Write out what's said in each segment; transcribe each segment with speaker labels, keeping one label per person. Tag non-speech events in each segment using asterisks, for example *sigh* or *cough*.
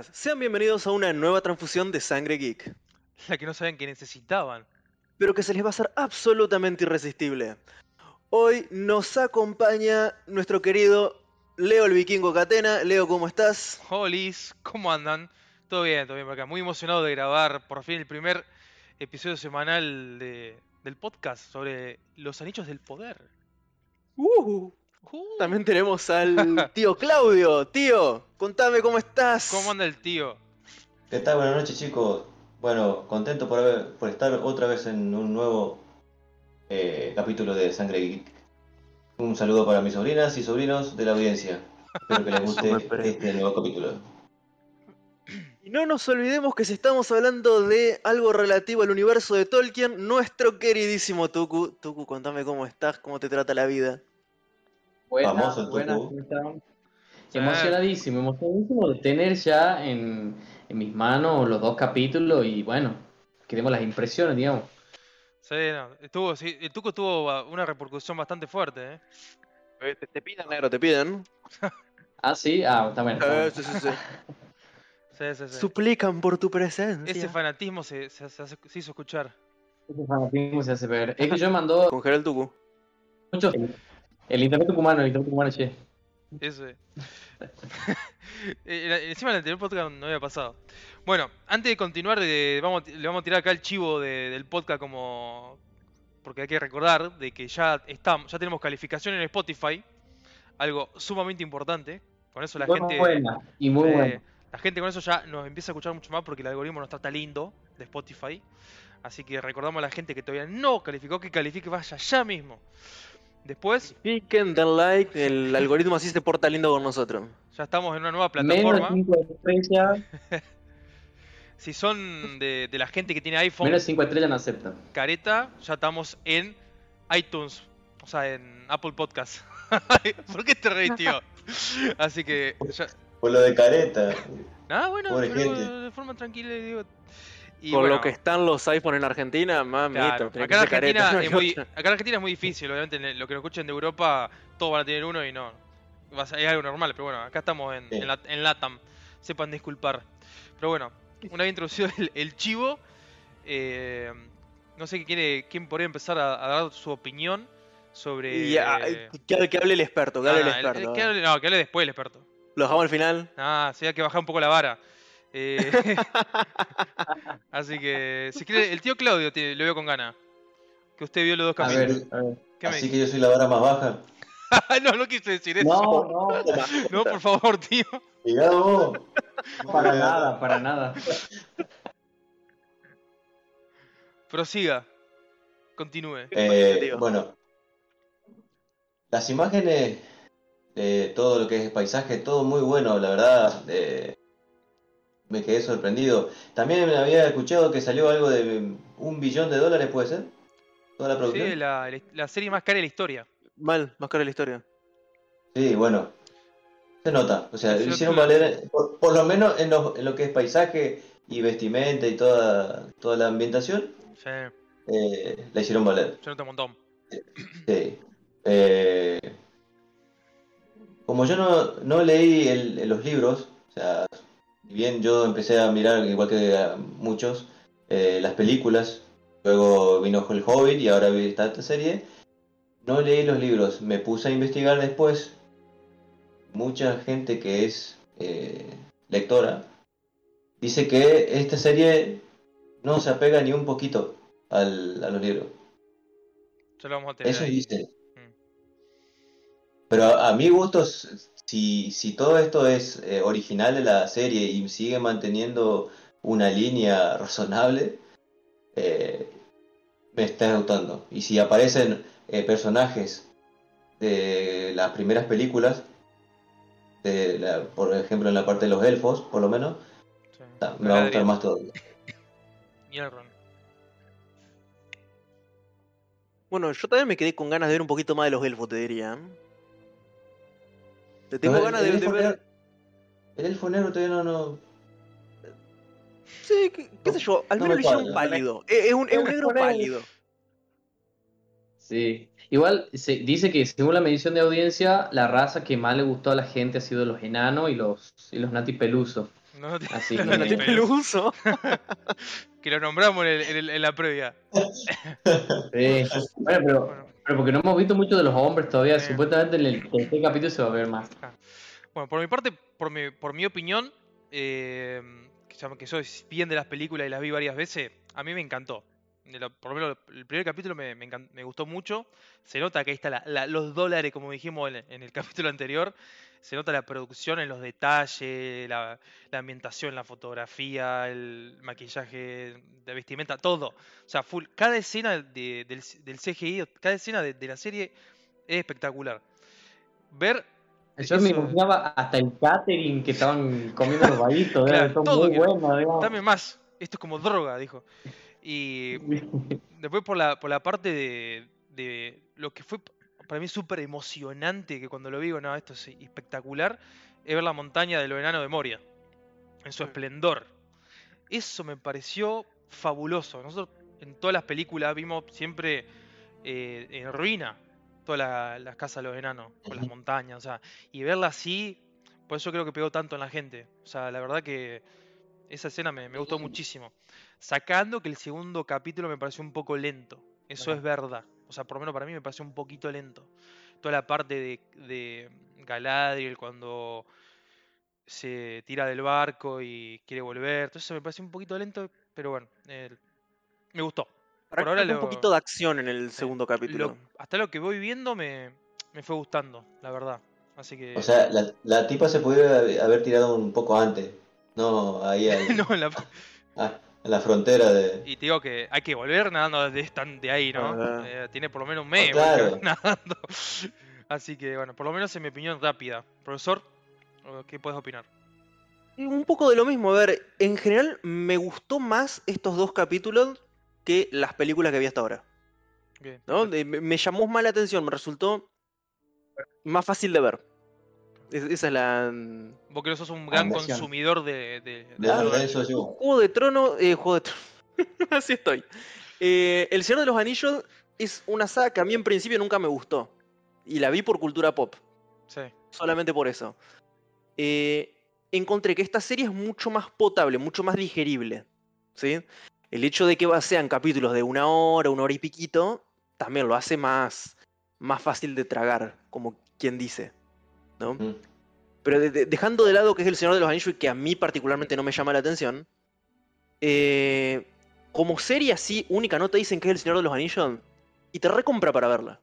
Speaker 1: Buenas, sean bienvenidos a una nueva transfusión de Sangre Geek,
Speaker 2: La que no sabían que necesitaban.
Speaker 1: pero que se les va a hacer absolutamente irresistible. Hoy nos acompaña nuestro querido Leo el Vikingo Catena. Leo, ¿cómo estás?
Speaker 2: Holis, ¿cómo andan? Todo bien, todo bien por acá. Muy emocionado de grabar por fin el primer episodio semanal de- del podcast sobre los anillos del poder.
Speaker 1: Uh,
Speaker 2: Uh,
Speaker 1: también tenemos al *laughs* tío Claudio. Tío, contame cómo estás.
Speaker 2: ¿Cómo anda el tío?
Speaker 3: ¿Qué tal? Buenas noches chicos. Bueno, contento por, haber- por estar otra vez en un nuevo eh, capítulo de Sangre Geek. Un saludo para mis sobrinas y sobrinos de la audiencia. Espero que les guste *laughs* este nuevo capítulo.
Speaker 1: Y no nos olvidemos que si estamos hablando de algo relativo al universo de Tolkien, nuestro queridísimo Tuku. Tuku, contame cómo estás, cómo te trata la vida.
Speaker 4: Buenas,
Speaker 3: Famoso Tucu.
Speaker 4: Emocionadísimo, emocionadísimo de tener ya en, en mis manos los dos capítulos y bueno, queremos las impresiones, digamos.
Speaker 2: Sí, no, estuvo, sí, el Tuco tuvo una repercusión bastante fuerte, ¿eh?
Speaker 1: Eh, Te, te piden, negro, te piden. *laughs*
Speaker 4: Ah, sí, ah, está bueno.
Speaker 1: Eh, sí, sí, sí. *laughs*
Speaker 2: Sí, sí, sí.
Speaker 1: Suplican por tu presencia.
Speaker 2: Ese fanatismo se, se- se hace- se hizo escuchar.
Speaker 4: Ese fanatismo se hace ver. Es que yo mandó
Speaker 1: Congela el Tuku.
Speaker 4: muchos. El, internet tucumano, el internet tucumano, che.
Speaker 2: Ese. *laughs* Eh, era- Encima en el anterior podcast no había pasado. Bueno, antes de continuar, de- vamos, le vamos a tirar acá el chivo de- del podcast como... Porque hay que recordar de que ya estamos, ya tenemos calificación en Spotify. Algo sumamente importante. Con eso la
Speaker 4: Muy
Speaker 2: gente...
Speaker 4: buena y muy
Speaker 2: eh,
Speaker 4: buena.
Speaker 2: La gente con eso ya nos empieza a escuchar mucho más porque el algoritmo nos trata lindo de Spotify. Así que recordamos a la gente que todavía no calificó que califique, vaya ya mismo. Después,
Speaker 1: Piquen, den like, el algoritmo así se porta lindo con nosotros.
Speaker 2: ya estamos en una nueva
Speaker 4: Menos
Speaker 2: plataforma.
Speaker 4: 5 estrellas, *laughs*
Speaker 2: Si son de, de la gente que tiene iPhone
Speaker 4: menos de 5 estrellas no aceptan.
Speaker 2: careta, ya estamos en iTunes, o sea, en Apple Podcast. *laughs* ¿Por qué te reís, *laughs* tío? Así que, ya...
Speaker 3: Por lo de careta.
Speaker 2: Nada, bueno,
Speaker 3: Pobre
Speaker 2: pero
Speaker 3: gente.
Speaker 2: de forma tranquila, digo. Y
Speaker 1: Por
Speaker 2: bueno,
Speaker 1: lo que están los iPhone en Argentina, mamita.
Speaker 2: claro, acá, en Argentina es muy, acá en Argentina es muy difícil, obviamente, en lo que nos escuchen de Europa, todos van a tener uno y no. va a ser- Es algo normal, pero bueno, acá estamos en,
Speaker 3: Sí.
Speaker 2: en, la- en LATAM. Sepan disculpar. Pero bueno, una vez introducido el, el chivo, eh, no sé qué quiere, quién podría empezar a, a dar su opinión sobre.
Speaker 1: Y, ah, que, hable- que hable el experto, que hable el
Speaker 2: Ah,
Speaker 1: experto.
Speaker 2: que hable- no, que hable después el experto.
Speaker 1: Lo dejamos al final.
Speaker 2: Ah, sí, hay que bajar un poco la vara. Eh, *laughs* así que, si quiere, el tío Claudio te- lo veo con ganas. Que usted vio los dos
Speaker 4: A
Speaker 2: capítulos.
Speaker 4: ver, a ver.
Speaker 2: ¿Qué me
Speaker 3: Así que yo soy la vara más baja. *laughs*
Speaker 2: no, no quise decir eso.
Speaker 4: No, no,
Speaker 2: No, *laughs* por favor, tío.
Speaker 3: Vos.
Speaker 4: para nada, para nada.
Speaker 2: Prosiga. Continúe.
Speaker 3: Eh, bueno, las imágenes, de todo lo que es paisaje, todo muy bueno, la verdad. eh, me quedé sorprendido. También había escuchado que salió algo de un billón de dólares, ¿puede ser? Toda la
Speaker 2: Sí,
Speaker 3: producción.
Speaker 2: la, la serie más cara de la historia.
Speaker 1: Mal, más cara la historia.
Speaker 3: Sí, bueno. Se nota. O sea,
Speaker 2: Sí,
Speaker 3: lo hicieron
Speaker 2: claro.
Speaker 3: valer, por, por lo menos en lo, en lo que es paisaje y vestimenta y toda, toda la ambientación,
Speaker 2: Sí,
Speaker 3: eh, la hicieron valer.
Speaker 2: se nota un montón.
Speaker 3: Sí. Eh, como yo no, no leí el- los libros, o sea, bien yo empecé a mirar, igual que muchos, eh, las películas, luego vino El Hobbit y ahora vi esta, serie, no leí los libros, me puse a investigar después. Mucha gente que es eh, lectora dice que esta serie no se apega ni un poquito al- a los libros.
Speaker 2: Ya lo vamos a tener
Speaker 3: Eso dice.
Speaker 2: Mm.
Speaker 3: Pero a, a mi gusto, si, si todo esto es eh, original de la serie y sigue manteniendo una línea razonable, eh, me está gustando. Y si aparecen eh, personajes de las primeras películas, de la- por ejemplo en la parte de los elfos, por lo menos,
Speaker 2: Sí.
Speaker 3: me va a gustar más todavía.
Speaker 2: y.
Speaker 1: Bueno, yo también me quedé con ganas de ver un poquito más de los elfos, te diría. Te tengo
Speaker 3: No,
Speaker 1: ganas
Speaker 3: el
Speaker 1: de, ver.
Speaker 3: negro- El elfo negro todavía no... no...
Speaker 1: Sí, qué, qué sé yo, al
Speaker 3: No
Speaker 1: menos
Speaker 3: me
Speaker 1: lo hicieron pálido. Es, es un, es un negro pálido.
Speaker 4: Sí. Igual se dice que según la medición de audiencia, la raza que más le gustó a la gente ha sido los enanos y los, y los nati pelusos.
Speaker 2: No, no,
Speaker 4: Así
Speaker 2: no, no
Speaker 1: No
Speaker 2: luz.
Speaker 1: uso.
Speaker 2: Que lo nombramos en, el- en el- en la previa. *laughs*
Speaker 4: Sí. Bueno, pero,
Speaker 2: Bueno,
Speaker 4: pero porque no hemos visto mucho de los hombres todavía.
Speaker 2: Sí.
Speaker 4: Supuestamente en el tercer capítulo se va a ver más.
Speaker 2: Bueno, por mi parte, por mi, por mi opinión, eh, que, soy bien de las películas y las vi varias veces, a mí me encantó. Por lo menos el primer capítulo me, me me gustó mucho. Se nota que ahí están los dólares, como dijimos en, en el *laughs* capítulo anterior. Se nota la producción en los detalles, la, la ambientación, la fotografía, el maquillaje, la vestimenta, todo. O sea, full, cada escena de- del, del CGI, cada escena de, de la serie es espectacular. Ver
Speaker 4: Yo me
Speaker 2: Eso-
Speaker 4: imaginaba hasta el catering que estaban comiendo los *laughs* vaguitos.
Speaker 2: Claro,
Speaker 4: Son
Speaker 2: todo
Speaker 4: muy digamos.
Speaker 2: Dame más. Esto es como droga, dijo. Y *laughs* después por la, por la parte de, de lo que fue para mí súper emocionante, que cuando lo digo, no, esto es espectacular, es ver la montaña de los enanos de Moria, en su
Speaker 1: Mm.
Speaker 2: esplendor. Eso me pareció fabuloso. Nosotros en todas las películas vimos siempre eh, en ruina todas la- las casas de los enanos, con las montañas, o sea, y verla así, por eso creo que pegó tanto en la gente. O sea, la verdad que esa escena me, me gustó muchísimo. Sacando que el segundo capítulo me pareció un poco lento. Eso
Speaker 4: Ajá.
Speaker 2: es verdad. O sea, por lo menos para mí me pareció un poquito lento. Toda la parte de, de Galadriel cuando se tira del barco y quiere volver. Todo eso me pareció un poquito lento, pero bueno, eh, me gustó. Por ahora lo-
Speaker 1: un poquito de acción en el segundo capítulo.
Speaker 2: Lo- hasta lo que voy viendo me, me fue gustando, la verdad. Así que...
Speaker 3: O sea, la, la tipa se pudiera haber tirado un poco antes. No, ahí al- *laughs*
Speaker 2: no, la-
Speaker 3: ah, en la frontera de.
Speaker 2: Y te digo que hay que volver nadando de, de ahí, ¿no?
Speaker 1: Ah.
Speaker 2: Eh, tiene por lo menos un mes
Speaker 3: claro. *laughs*
Speaker 2: nadando. Así que, bueno, por lo menos en mi opinión rápida. Profesor, ¿qué puedes opinar?
Speaker 1: Un poco de lo mismo, a ver, en general me gustó más estos dos capítulos que las películas que vi hasta ahora.
Speaker 2: Bien,
Speaker 1: ¿no? me llamó más la atención, me resultó más fácil de ver. Es- esa es la...
Speaker 2: Vos que no sos un gran
Speaker 4: Ambición.
Speaker 2: consumidor de... de-
Speaker 3: De, de eso yo.
Speaker 1: Juego de Trono, eh, Juego de Trono. *laughs* Así estoy. Eh, el Señor de los Anillos es una saga que a mí en principio nunca me gustó. Y la vi por cultura pop,
Speaker 2: Sí,
Speaker 1: solamente por eso. Eh, encontré que esta serie es mucho más potable, mucho más digerible. ¿sí? El hecho de que sean capítulos de una hora, una hora y piquito, también lo hace más, más fácil de tragar, como quien dice. ¿No?
Speaker 3: Mm.
Speaker 1: Pero de- de- dejando de lado que es el Señor de los Anillos y que a mí particularmente no me llama la atención, eh, como serie así única no te dicen que es el Señor de los Anillos y te recompra para verla.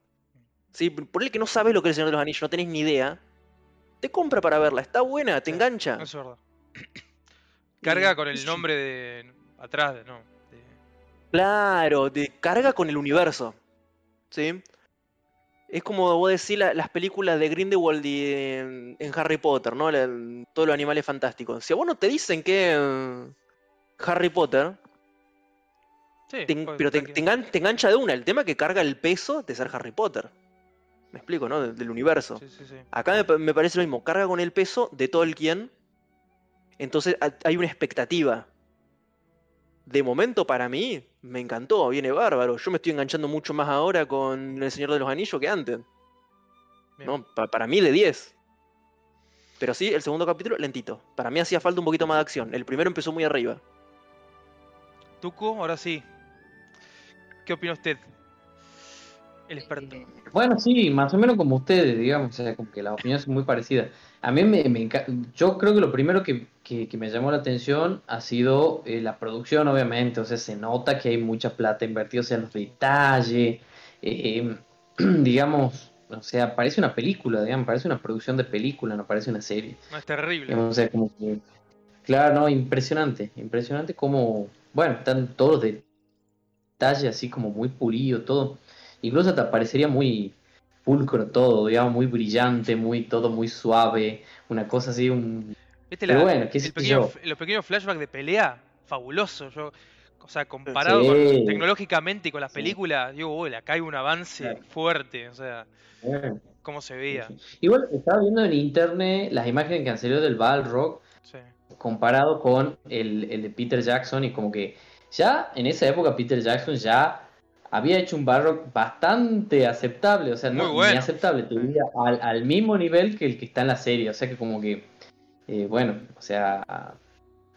Speaker 1: ¿Sí? Por el que no sabes lo que es el Señor de los Anillos, no tenés ni idea, te compra para verla, está buena, te
Speaker 2: Sí,
Speaker 1: engancha.
Speaker 2: es verdad. *clears throat* Carga
Speaker 1: Y-
Speaker 2: con el nombre de... Atrás, de, ¿no? de-
Speaker 1: Claro, te carga con el universo. ¿Sí? Es como vos decís la- las películas de Grindelwald y en, en Harry Potter, ¿no? La- todos los animales fantásticos. Si a vos no te dicen que Harry Potter,
Speaker 2: Sí,
Speaker 1: te pero te,
Speaker 2: tranquilo.
Speaker 1: te engan- te engancha de una. El tema es que carga el peso de ser Harry Potter. Me explico, ¿no? De- Del universo.
Speaker 2: Sí, sí, sí.
Speaker 1: Acá me, me parece lo mismo, carga con el peso de Tolkien. Entonces ha- hay una expectativa. De momento para mí me encantó, viene bárbaro. Yo me estoy enganchando mucho más ahora con El Señor de los Anillos que antes.
Speaker 2: Bien.
Speaker 1: ¿no? Pa- para mí de 10. Pero sí, el segundo capítulo lentito. Para mí hacía falta un poquito más de acción. El primero empezó muy arriba.
Speaker 2: Tucu, ahora sí. ¿Qué opina usted? El experto.
Speaker 4: Bueno, sí, más o menos como ustedes, digamos, o sea, como que las opiniones son muy parecidas. A mí me, me yo creo que lo primero que, que- que me llamó la atención ha sido eh, la producción, obviamente, o sea, se nota que hay mucha plata invertida, o sea, los detalles, eh, *clears throat* digamos, o sea, parece una película, digamos, parece una producción de película, no parece una serie.
Speaker 2: No, es terrible.
Speaker 4: Digamos, o sea, como que, claro, no, impresionante, impresionante como, bueno, están todos los detalles así como muy pulido, todo. Incluso te parecería muy pulcro todo, digamos, muy brillante, muy todo muy suave, una cosa así, un...
Speaker 2: ¿Viste
Speaker 4: Pero
Speaker 2: la-
Speaker 4: bueno, qué sé
Speaker 2: el pequeño-
Speaker 4: yo.
Speaker 2: los pequeños flashbacks de pelea? Fabuloso. Yo, o sea, comparado
Speaker 4: Sí.
Speaker 2: con, tecnológicamente con las películas, digo, uy, acá hay un avance
Speaker 4: Claro.
Speaker 2: fuerte. O sea,
Speaker 4: Bueno,
Speaker 2: cómo se veía.
Speaker 4: Igual estaba viendo en internet las imágenes que han salido del Balrog
Speaker 2: Sí.
Speaker 4: comparado con el, el de Peter Jackson y como que ya en esa época Peter Jackson ya había hecho un Balrog bastante aceptable, o sea, no
Speaker 2: Muy bueno.
Speaker 4: ni aceptable, te diría, al, al mismo nivel que el que está en la serie, o sea que como que, eh, bueno, o sea,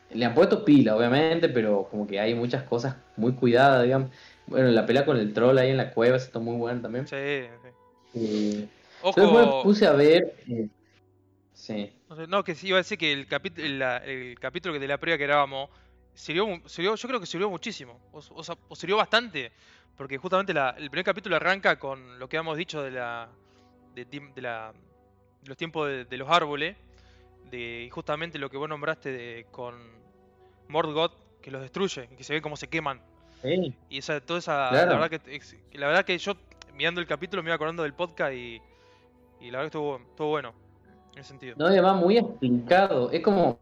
Speaker 4: le han puesto pila, obviamente, pero como que hay muchas cosas muy cuidadas, digamos. Bueno, la pelea con el troll ahí en la cueva está muy buena también.
Speaker 2: Sí, sí.
Speaker 4: Eh,
Speaker 2: Ojo.
Speaker 4: Después me puse a ver. eh, sí.
Speaker 2: No, que sí, iba a decir que el, capítulo el, la- el capítulo que de la previa que grabamos sirvió, yo creo que sirvió muchísimo. O, o o sirvió bastante. Porque justamente la- el primer capítulo arranca con lo que hemos dicho de la. de, la de los tiempos de, de los árboles. De y justamente lo que vos nombraste de, con Mordgoth, que los destruye, y que se ve cómo se queman.
Speaker 4: Sí.
Speaker 2: Y esa, toda esa.
Speaker 4: Claro.
Speaker 2: La verdad que la verdad que yo mirando el capítulo me iba acordando del podcast y. Y la verdad que estuvo, estuvo bueno. Ese sentido.
Speaker 4: No, además muy explicado. Es como,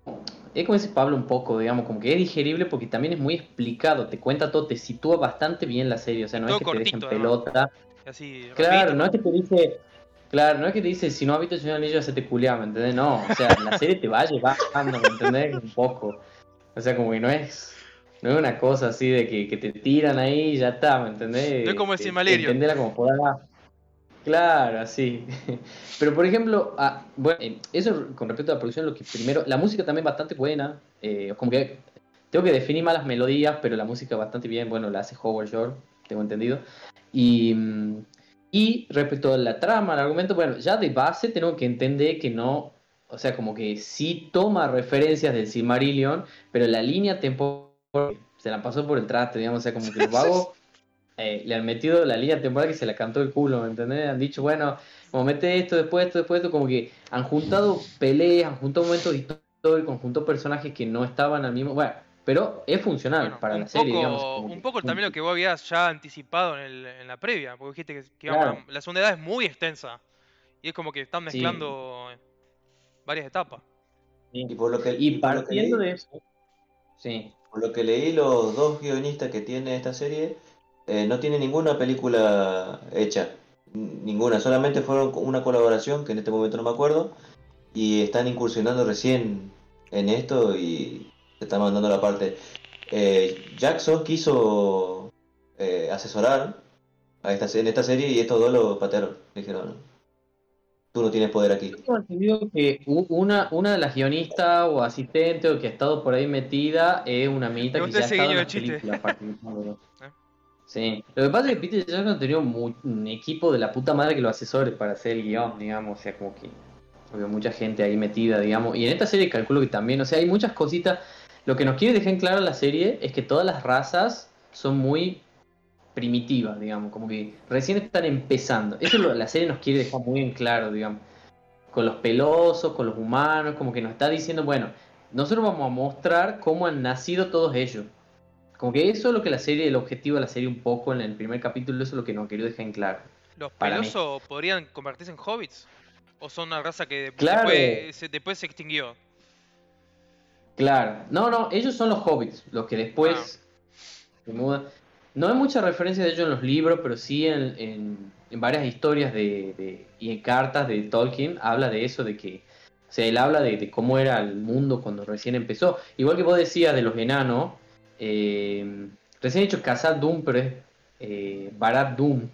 Speaker 4: es como dice Pablo un poco, digamos, como que es digerible porque también es muy explicado. Te cuenta todo, te sitúa bastante bien la serie. O sea, no
Speaker 2: Todo
Speaker 4: es que te dejen pelota.
Speaker 2: Así,
Speaker 4: Claro,
Speaker 2: rapidito.
Speaker 4: no es que te dice. Claro, no es que te dice, si no has visto el Señor Anillo, hacete culiar, ¿me entendés? No, o sea, la serie te va llevando, ¿me entendés? Un poco. O sea, como que no es. No es una cosa así de que, que te tiran ahí y ya está, ¿me entendés?
Speaker 2: No es como el
Speaker 4: Te-
Speaker 2: Silmarillion.
Speaker 4: Entendela como. Claro, así. *laughs* Pero por ejemplo, ah, bueno, eso con respecto a la producción, lo que primero, la música también bastante buena. eh, como que tengo que definir más las melodías, pero la música bastante bien, bueno, la hace Howard Shore, tengo entendido. Y, mm, y respecto a la trama, al argumento, bueno, ya de base tengo que entender que no, o sea, como que sí toma referencias del Silmarillion, pero la línea temporal se la pasó por el traste, digamos, o sea, como que los vagos *laughs* eh, le han metido la línea temporal que se la cantó el culo, ¿me entendés? Han dicho, bueno, como mete esto, después esto, después esto, como que han juntado peleas, han juntado momentos históricos, han juntado personajes que no estaban al mismo, bueno, pero es funcional
Speaker 2: Bueno,
Speaker 4: para la serie, digamos. como
Speaker 2: un
Speaker 4: que
Speaker 2: poco también lo que vos habías ya anticipado en, el- en la previa, porque dijiste que, que
Speaker 4: Claro.
Speaker 2: vamos, la segunda edad es muy extensa y es como que están
Speaker 4: Sí.
Speaker 2: mezclando varias etapas.
Speaker 3: Y por lo que,
Speaker 4: Y
Speaker 3: por lo que
Speaker 4: partiendo
Speaker 3: leí-
Speaker 4: de eso, sí,
Speaker 3: Por lo que leí, los dos guionistas que tiene esta serie eh, no tienen ninguna película hecha. Ninguna, solamente fueron una colaboración, que en este momento no me acuerdo, y están incursionando recién en esto y se están mandando la parte. Eh, Jackson quiso eh, asesorar a esta, en esta serie y estos dos lo patearon. Dijeron, tú no tienes poder aquí.
Speaker 4: Yo tengo entendido que u- una, una de las guionistas o asistentes o que ha estado por ahí metida es una
Speaker 2: Me
Speaker 4: que ya ha estado en. Sí, lo que pasa es que Peter Jackson tenido mu- un equipo de la puta madre que lo asesore para hacer el guion, digamos, o sea, como que había mucha gente ahí metida, digamos, y en esta serie calculo que también, o sea, hay muchas cositas, lo que nos quiere dejar en claro la serie es que todas las razas son muy primitivas, digamos, como que recién están empezando, eso la serie nos quiere dejar muy en claro, digamos, con los pelosos, con los humanos, como que nos está diciendo, bueno, nosotros vamos a mostrar cómo han nacido todos ellos. Como que eso es lo que la serie, el objetivo de la serie un poco en el primer capítulo, eso es lo que nos quería dejar en claro.
Speaker 2: ¿Los pelosos podrían convertirse en hobbits? ¿O son una raza que
Speaker 4: Claro.
Speaker 2: después, se, después se extinguió?
Speaker 4: Claro. No, no, ellos son los hobbits, los que después se mudan. No hay mucha referencia de ellos en los libros, pero sí en, en- en varias historias de, de- y en cartas de Tolkien habla de eso, de que, o sea, él habla de, de cómo era el mundo cuando recién empezó. Igual que vos decías de los enanos, eh, recién he dicho pero es eh, Barad Doom,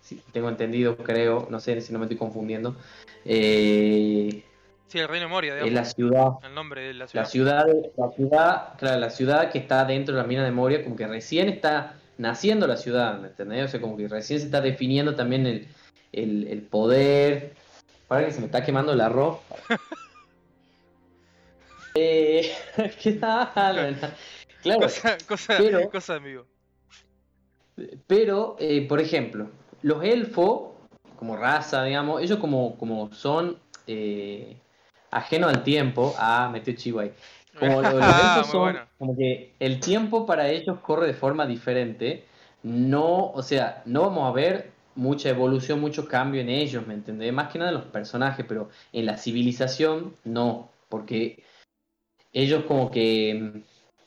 Speaker 4: si tengo entendido, creo, no sé si no me estoy confundiendo. Eh,
Speaker 2: Sí, el Reino Moria,
Speaker 4: es la ciudad
Speaker 2: El nombre de la ciudad.
Speaker 4: la ciudad, la ciudad, claro, la ciudad que está dentro de la mina de Moria, como que recién está naciendo la ciudad, ¿me entendés? O sea, como que recién se está definiendo también el, el, el poder. Para que se me está quemando el arroz. *laughs* eh, *laughs* ¿Qué tal? *laughs* Claro,
Speaker 2: Cosa, cosa,
Speaker 4: Pero-
Speaker 2: cosa amigo.
Speaker 4: pero, eh, por ejemplo, los elfos, como raza, digamos, ellos como, como son eh, ajenos al tiempo. Ah, metió chivo ahí. Como *laughs* los, los elfos son,
Speaker 2: bueno.
Speaker 4: como que el tiempo para ellos corre de forma diferente. No, o sea, no vamos a ver mucha evolución, mucho cambio en ellos, ¿me entendés? Más que nada en los personajes, pero en la civilización no, porque ellos como que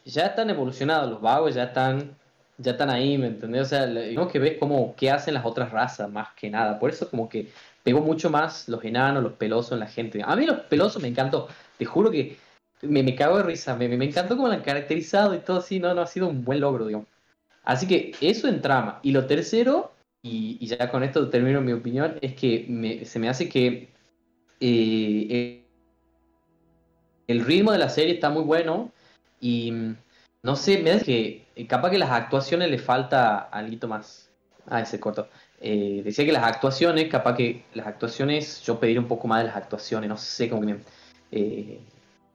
Speaker 4: ya están evolucionados, los vagos ya están, ya están ahí, ¿me entendés? O sea, tenemos que ver cómo, qué hacen las otras razas, más que nada. Por eso como que pegó mucho más los enanos, los pelosos en la gente. A mí los pelosos me encantó, te juro que me, me cago de risa, me, me encantó cómo la han caracterizado y todo así, no, no, ha sido un buen logro, digamos. Así que eso en trama. Y lo tercero, y, y ya con esto termino mi opinión, es que me- se me hace que eh, el ritmo de la serie está muy bueno, Y no sé, me da que eh, capaz que las actuaciones le falta algo más. Ah, ese corto. Eh, decía que las actuaciones, capaz que las actuaciones, yo pediría un poco más de las actuaciones, no sé cómo que... eh,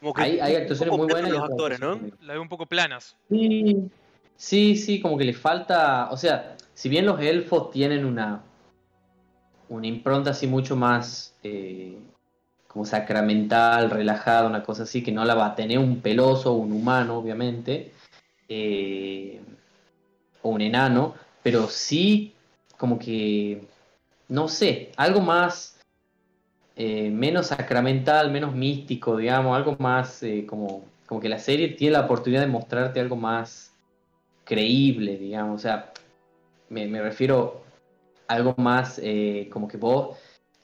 Speaker 1: Como que
Speaker 4: hay, hay
Speaker 1: un
Speaker 4: actuaciones
Speaker 1: poco
Speaker 4: muy buenas.
Speaker 1: los actores, ¿no?
Speaker 4: actuaciones muy-
Speaker 2: La veo un poco planas.
Speaker 4: Sí, sí, sí, como que le falta, o sea, si bien los elfos tienen una, una impronta así mucho más eh, como sacramental, relajada, una cosa así, que no la va a tener un peloso, un humano, obviamente, eh, o un enano, pero sí como que, no sé, algo más, eh, menos sacramental, menos místico, digamos, algo más eh, como, como que la serie tiene la oportunidad de mostrarte algo más creíble, digamos, o sea, me, refiero a algo más como que vos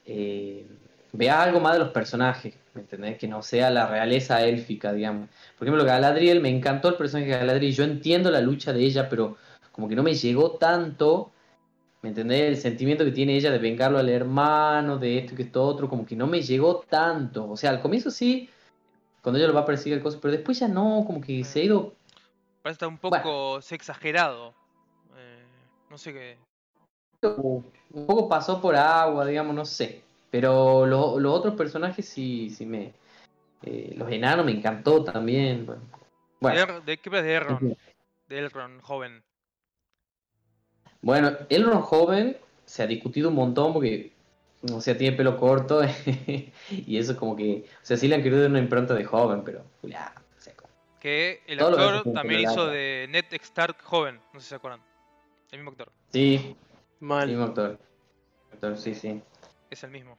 Speaker 4: eh, veas algo más de los personajes, ¿me entendés? Que no sea la realeza élfica, digamos. Por ejemplo, Galadriel, me encantó el personaje de Galadriel, yo entiendo la lucha de ella, pero como que no me llegó tanto, ¿me entendés? El sentimiento que tiene ella de vengarlo al hermano, de esto y que esto otro, como que no me llegó tanto. O sea, al comienzo sí, cuando ella lo va a perseguir el coso, pero después ya no, como que se ha ido
Speaker 2: Parece estar un poco se exagerado. Eh, no sé qué.
Speaker 4: un poco pasó por agua, digamos, no sé. Pero lo- los otros personajes sí, sí me. eh, los enanos me encantó también. Bueno, bueno,
Speaker 2: ¿De, Er- de qué de Elrond? De Elrond, joven.
Speaker 4: Bueno, Elrond joven se ha discutido un montón porque, o sea, tiene pelo corto *laughs* y eso como que, o sea, sí le han querido dar una impronta de joven, pero ya, o sea, como-
Speaker 2: Que el actor también hizo de Ned Stark joven. No sé si se acuerdan. El mismo actor.
Speaker 4: sí,
Speaker 1: Mal.
Speaker 4: mismo actor. Actor, sí, sí.
Speaker 2: Es el mismo.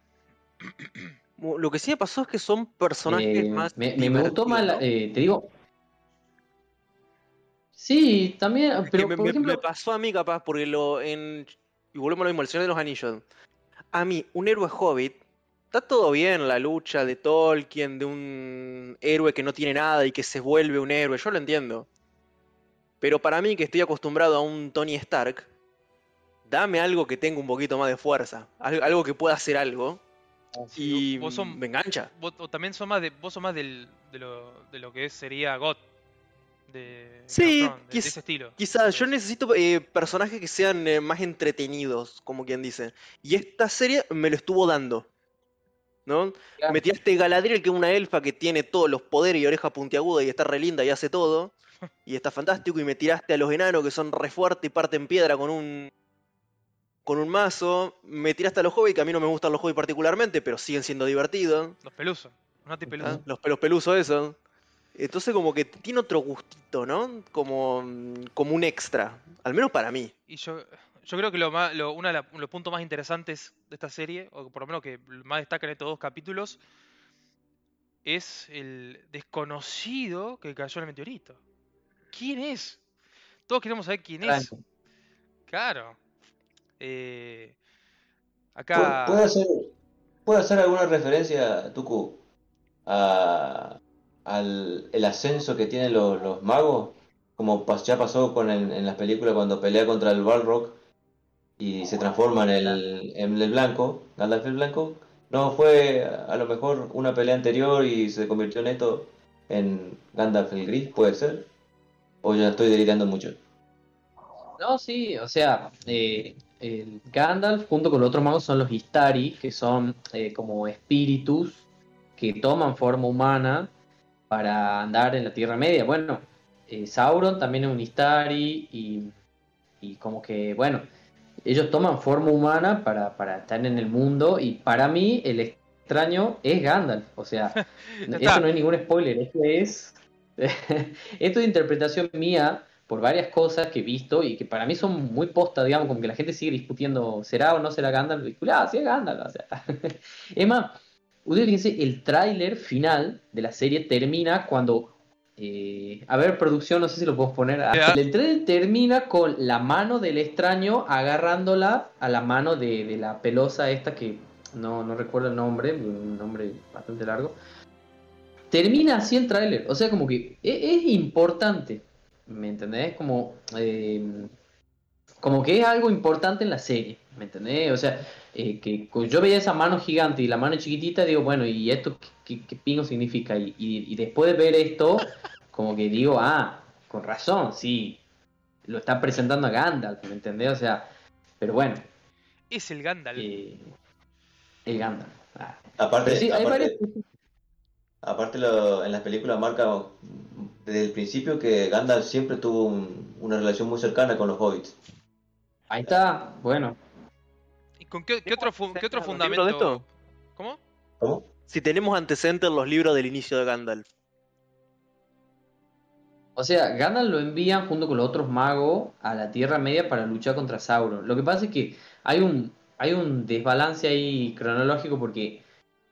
Speaker 1: Lo que sí me pasó es que son personajes
Speaker 4: Eh,
Speaker 1: más.
Speaker 4: me, me- me gustó más, eh, te digo. Sí, también, pero
Speaker 1: me,
Speaker 4: por
Speaker 1: me-
Speaker 4: ejemplo,
Speaker 1: me pasó a mí capaz, porque lo en. Y volvemos a lo mismo, el Señor de los Anillos. A mí, un héroe hobbit. Está todo bien la lucha de Tolkien, de un héroe que no tiene nada y que se vuelve un héroe, yo lo entiendo. Pero para mí, que estoy acostumbrado a un Tony Stark, dame algo que tenga un poquito más de fuerza, al- algo que pueda hacer algo, y
Speaker 2: vos son-
Speaker 1: me engancha.
Speaker 2: Vos, o también son más de, vos sos más del, de, lo, de lo que sería God. De,
Speaker 1: Sí,
Speaker 2: de-
Speaker 1: quiz-
Speaker 2: ese estilo.
Speaker 1: Quizás yo necesito eh, personajes que sean eh, más entretenidos, como quien dice. Y esta serie me lo estuvo dando. ¿No?
Speaker 4: Claro.
Speaker 1: Me tiraste Galadriel, que es una elfa que tiene todos los poderes y oreja puntiaguda y está re linda y hace todo. *laughs* Y está fantástico. Y me tiraste a los enanos que son re fuertes y parten piedra con un. Con un mazo. Me tiraste a los hobbits, que a mí no me gustan los hobbits particularmente, pero siguen siendo divertidos.
Speaker 2: Los pelusos. Nati
Speaker 1: ¿ah?
Speaker 2: peluso.
Speaker 1: Los pelos pelusos esos. Entonces como que tiene otro gustito, ¿no? Como, como un extra. Al menos para mí.
Speaker 2: Y yo, yo creo que lo más, lo- uno de la- los puntos más interesantes de esta serie, o por lo menos que más destaca en estos dos capítulos, es el desconocido que cayó en el meteorito. ¿Quién es? Todos queremos saber quién es. Claro. Eh,
Speaker 3: ¿Pu-
Speaker 2: acá.
Speaker 3: ¿Puede hacer, puede hacer alguna referencia, Tuku, a, al el ascenso que tienen los, los magos? Como pas- ya pasó con el- en las películas cuando pelea contra el Balrog y se transforma en el, en el blanco, Gandalf el blanco. ¿No fue a lo mejor una pelea anterior y se convirtió en esto, en Gandalf el gris? ¿Puede ser? ¿O ya estoy delirando mucho?
Speaker 4: No, sí, o sea, eh, el Gandalf junto con los otros magos son los Istari, que son eh, como espíritus que toman forma humana para andar en la Tierra Media. Bueno, eh, Sauron también es un Istari y, y como que, bueno, ellos toman forma humana para, para estar en el mundo y para mí el extraño es Gandalf. O sea, *laughs*
Speaker 2: está.
Speaker 4: no es ningún spoiler, esto es, *laughs* esto es interpretación mía por varias cosas que he visto y que para mí son muy posta, digamos, como que la gente sigue discutiendo, ¿será o no será Gandalf? Y, ah, sí es Gandalf. O sea. *laughs* es más, ustedes fíjense, el tráiler final de la serie termina cuando... eh, a ver, producción, no sé si lo puedo poner. El tráiler termina con la mano del extraño agarrándola a la mano de, de la pelosa esta que no, no recuerdo el nombre, un nombre bastante largo. Termina así el tráiler, o sea, como que e- es, importante, ¿me entendés? Como, eh, como que es algo importante en la serie, ¿me entendés? O sea, eh, que yo veía esa mano gigante y la mano chiquitita, digo, bueno, ¿y esto qué, qué- qué pingo significa? Y, y- y después de ver esto, como que digo, ah, con razón, sí, lo está presentando a Gandalf, ¿me entendés? O sea, pero bueno,
Speaker 2: Es el Gandalf.
Speaker 4: eh, el Gandalf. ah.
Speaker 3: Aparte,
Speaker 4: sí, hay
Speaker 3: aparte, aparte lo- en las películas marca desde el principio que Gandalf siempre tuvo un- una relación muy cercana con los hobbits.
Speaker 4: Ahí está, bueno.
Speaker 2: ¿Y con qué, qué otro, fu- qué otro
Speaker 1: ¿Los
Speaker 2: fundamento?
Speaker 1: de esto?
Speaker 2: ¿Cómo?
Speaker 3: ¿Cómo?
Speaker 1: Si tenemos antecedentes en los libros del inicio de Gandalf.
Speaker 4: O sea, Gandalf lo envían junto con los otros magos a la Tierra Media para luchar contra Sauron. Lo que pasa es que hay un, hay un desbalance ahí cronológico porque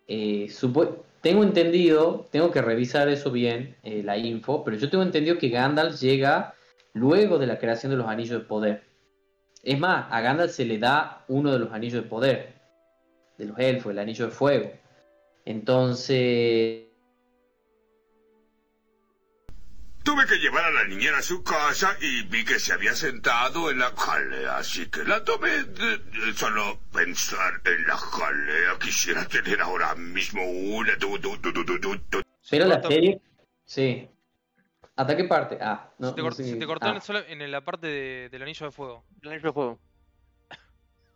Speaker 4: eh, supo- tengo entendido, tengo que revisar eso bien, eh, la info, pero yo tengo entendido que Gandalf llega luego de la creación de los anillos de poder. Es más, a Gandalf se le da uno de los anillos de poder, de los elfos, el anillo de fuego. Entonces,
Speaker 5: Tuve que llevar a la niñera a su casa y vi que se había sentado en la jalea, así que la tomé de, de solo pensar en la jalea. Quisiera tener ahora mismo una. Tu, tu, tu, tu, tu, tu, tu.
Speaker 2: Se
Speaker 4: Pero
Speaker 2: te
Speaker 4: la serie. Sí. ¿Hasta qué parte? Ah, no.
Speaker 2: se te,
Speaker 4: no
Speaker 2: cort-
Speaker 4: sé
Speaker 2: se
Speaker 4: qué-
Speaker 2: te cortó
Speaker 4: ah.
Speaker 2: en, el solo- en la parte de- del anillo de fuego.
Speaker 1: El anillo de fuego.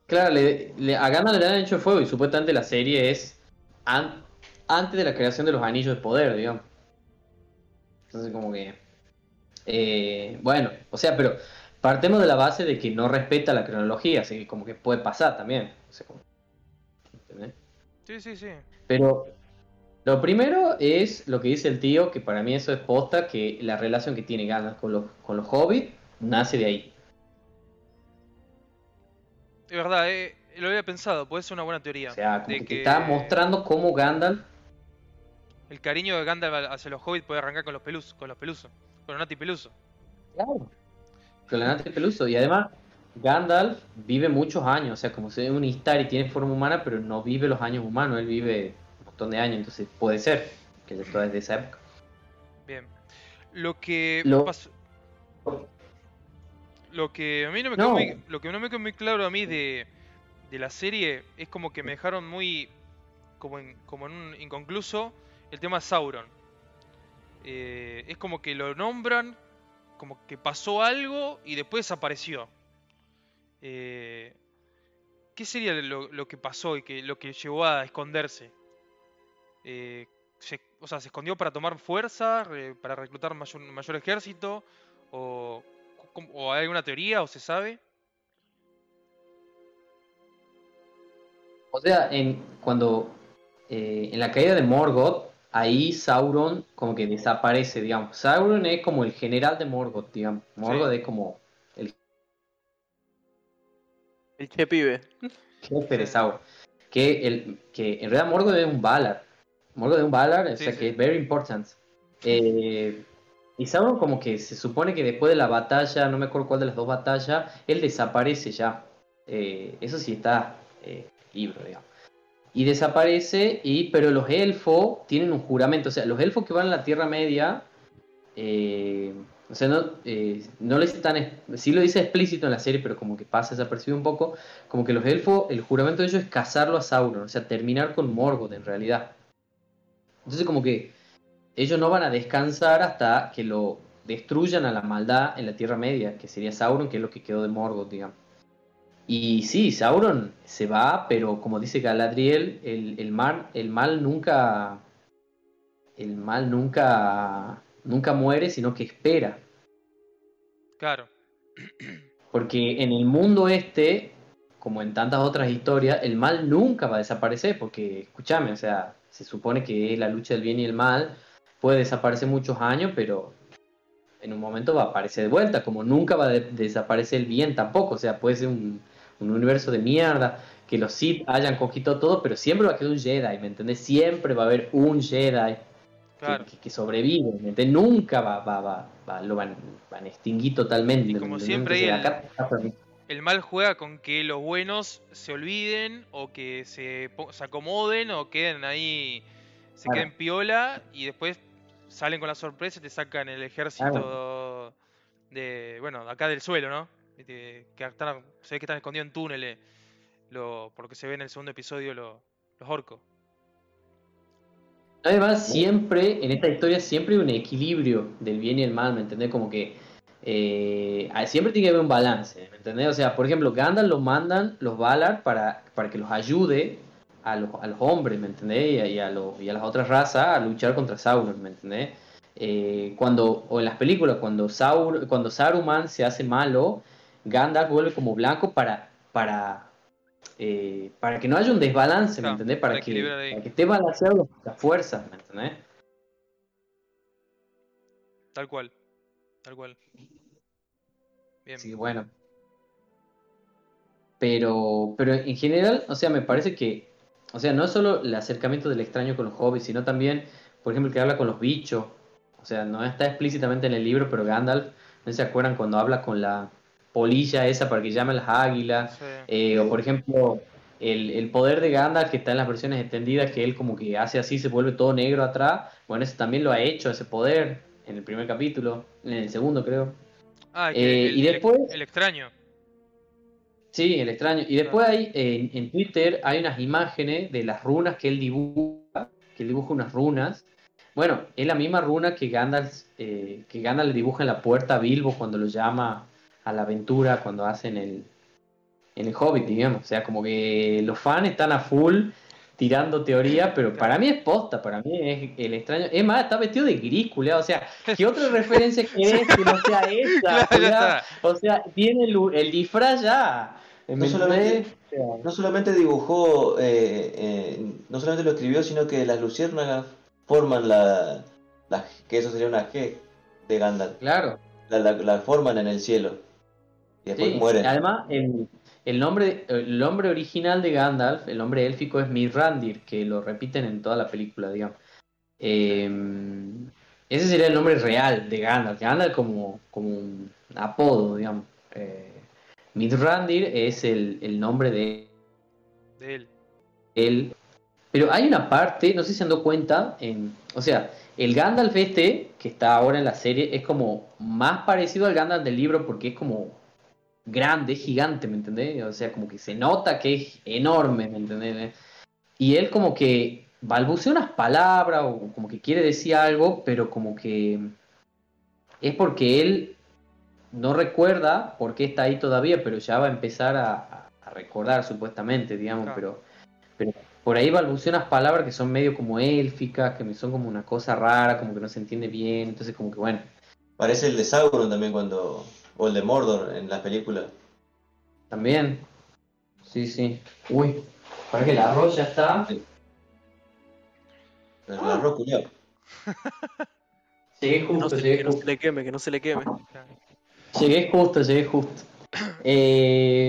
Speaker 4: Claro, le, le- a Gandalf le han hecho fuego y supuestamente la serie es an- antes de la creación de los anillos de poder, digamos. Entonces, como que. eh, bueno, o sea, pero partemos de la base de que no respeta la cronología, así que como que puede pasar también. O sea, como- ¿entendés?
Speaker 2: Sí, sí, sí.
Speaker 4: Pero lo primero es lo que dice el tío, que para mí eso es posta, que la relación que tiene Gandalf con los, con los hobbits nace de ahí.
Speaker 2: Es verdad, eh, lo había pensado, puede ser una buena teoría.
Speaker 4: O sea, como
Speaker 2: de
Speaker 4: que te
Speaker 2: que
Speaker 4: está mostrando cómo Gandalf
Speaker 2: el cariño de Gandalf hacia los hobbits puede arrancar con los pelus, con los pelusos, con los nati peluso.
Speaker 4: Claro. Con la Nati Peluso. Y además, Gandalf vive muchos años. O sea, como se ve un Istar y tiene forma humana, pero no vive los años humanos. Él vive un montón de años. Entonces puede ser que ya es de esa época.
Speaker 2: Bien. Lo que
Speaker 4: Lo-
Speaker 2: pasó- Lo que a mí no me
Speaker 4: No.
Speaker 2: quedó muy, lo que no me quedó muy claro a mí de, de la serie es como que me dejaron muy como en, como en un inconcluso el tema Sauron. Eh, es como que lo nombran, como que pasó algo y después desapareció. Eh, ¿Qué sería lo, que pasó y que lo que llevó a esconderse? Eh, se- o sea, ¿se escondió para tomar fuerza, para reclutar mayor, mayor ejército? ¿O, cómo- ¿O hay alguna teoría o se sabe?
Speaker 4: O sea, en, cuando en la caída de Morgoth, ahí Sauron como que desaparece, digamos. Sauron es como el general de Morgoth, digamos. Morgoth es como el
Speaker 1: El che pibe.
Speaker 4: jefe de. Sauron. Que, el, que en realidad Morgoth es un Valar. Morgoth es un Valar, o
Speaker 2: Sí,
Speaker 4: sea
Speaker 2: sí.
Speaker 4: que es very important. Eh, y Sauron como que se supone que después de la batalla, no me acuerdo cuál de las dos batallas, él desaparece ya. Eh, eso sí está eh, libro, digamos. Y desaparece, y, pero los elfos tienen un juramento. O sea, los elfos que van a la Tierra Media, eh, o sea, no, eh, no lo dice tan, es- sí lo dice explícito en la serie, pero como que pasa desapercibido un poco, como que los elfos, el juramento de ellos es cazarlo a Sauron, o sea, terminar con Morgoth en realidad. Entonces como que ellos no van a descansar hasta que lo destruyan a la maldad en la Tierra Media, que sería Sauron, que es lo que quedó de Morgoth, digamos. Y sí, Sauron se va, pero como dice Galadriel, el, el mal, el mal nunca. El mal nunca. nunca muere, sino que espera.
Speaker 2: Claro.
Speaker 4: Porque en el mundo este, como en tantas otras historias, el mal nunca va a desaparecer. Porque, escúchame, o sea, se supone que es la lucha del bien y el mal. Puede desaparecer muchos años, pero en un momento va a aparecer de vuelta. Como nunca va a de- desaparecer el bien tampoco. O sea, puede ser un, un universo de mierda. Que los Sith hayan conquistado todo, pero siempre va a quedar un Jedi, ¿me entendés? Siempre va a haber un Jedi que,
Speaker 2: Claro.
Speaker 4: que- que sobrevive, ¿me entendés? Nunca va, va, va, va- lo van, van a extinguir totalmente.
Speaker 2: Y
Speaker 4: ¿me
Speaker 2: como siempre, el-
Speaker 4: acá.
Speaker 2: El mal juega con que los buenos se olviden o que se, acomoden o queden ahí, se
Speaker 4: Claro.
Speaker 2: queden piola y después salen con la sorpresa y te sacan el ejército de, bueno, acá del suelo, ¿no? Que están, se ve que están escondidos en túneles, lo, por lo que se ve en el segundo episodio lo- los orcos.
Speaker 4: Además, siempre, en esta historia, siempre hay un equilibrio del bien y el mal, ¿me entendés? Como que eh, siempre tiene que haber un balance, ¿me entendés? O sea, por ejemplo, Gandalf los mandan los Valar para, para que los ayude a los, a los hombres, ¿me entendés? Y a, y a los, y a las otras razas a luchar contra Sauron, ¿me entendés? Eh, cuando, o en las películas, cuando, Saur, cuando Saruman se hace malo, Gandalf vuelve como blanco para, para, eh, para que no haya un desbalance, ¿me
Speaker 2: Claro,
Speaker 4: entendés?
Speaker 2: para
Speaker 4: que, para que esté balanceado las fuerzas, ¿me entendés?
Speaker 2: Tal cual. Tal cual. Bien.
Speaker 4: Que bueno. Pero, pero en general, o sea, me parece que, o sea, no es solo el acercamiento del extraño con los hobbits, sino también, por ejemplo, que habla con los bichos. O sea, no está explícitamente en el libro, pero Gandalf, ¿no se acuerdan cuando habla con la polilla esa para que llamen las águilas?
Speaker 2: Sí.
Speaker 4: Eh, o por ejemplo, el, el poder de Gandalf que está en las versiones extendidas, que él como que hace así, se vuelve todo negro atrás. Bueno, ese también lo ha hecho, ese poder, en el primer capítulo, en el segundo creo.
Speaker 2: Ah,
Speaker 4: Eh,
Speaker 2: el,
Speaker 4: y
Speaker 2: el-
Speaker 4: después-
Speaker 2: el extraño.
Speaker 4: Sí, el extraño. Y después hay, en, en Twitter hay unas imágenes de las runas que él dibuja, que él dibuja unas runas. Bueno, es la misma runa que Gandalf, eh, que Gandalf le dibuja en la puerta a Bilbo cuando lo llama a la aventura, cuando hacen el, en el Hobbit, digamos. O sea, como que los fans están a full tirando teoría, pero para mí es posta, para mí es el extraño. Es más, está vestido de gris, culiao. O sea, ¿qué otra referencia *laughs* querés que no sea esa?
Speaker 2: Claro.
Speaker 4: O sea, tiene el, el disfraz ya. ¿me
Speaker 3: No solamente- No solamente dibujó, eh, eh, no solamente lo escribió, sino que las luciérnagas forman la, la- que eso sería una G de Gandalf.
Speaker 4: Claro.
Speaker 3: La, la- la forman en el cielo. Y después
Speaker 4: Sí,
Speaker 3: mueren.
Speaker 4: Además, el, el nombre, el nombre original de Gandalf, el nombre élfico es Mirrandir, que lo repiten en toda la película, digamos. Eh, ese sería el nombre real de Gandalf. Gandalf como, como un apodo, digamos. Eh, Mirrandir es el, el nombre de
Speaker 2: De él.
Speaker 4: él. Pero hay una parte, no sé si se han dado cuenta, en, o sea, el Gandalf este, que está ahora en la serie, es como más parecido al Gandalf del libro porque es como grande, gigante, ¿me entendés? O sea, como que se nota que es enorme, ¿me entendés? Y él como que balbucea unas palabras o como que quiere decir algo, pero como que es porque él no recuerda por qué está ahí todavía, pero ya va a empezar a, recordar supuestamente, digamos,
Speaker 2: Claro.
Speaker 4: pero, pero por ahí balbucea unas palabras que son medio como élficas, que me son como una cosa rara, como que no se entiende bien, entonces como que bueno,
Speaker 3: Parece el de Sauron también cuando. O el de Mordor en las películas.
Speaker 4: también, sí, sí, uy, para que el arroz ya está,
Speaker 3: El arroz culiao. *laughs*
Speaker 4: llegué
Speaker 1: Que no,
Speaker 4: justo,
Speaker 1: se,
Speaker 4: llegué
Speaker 1: que no
Speaker 4: justo.
Speaker 1: se le queme, que no se le queme.
Speaker 4: Llegué justo, llegué justo. Eh,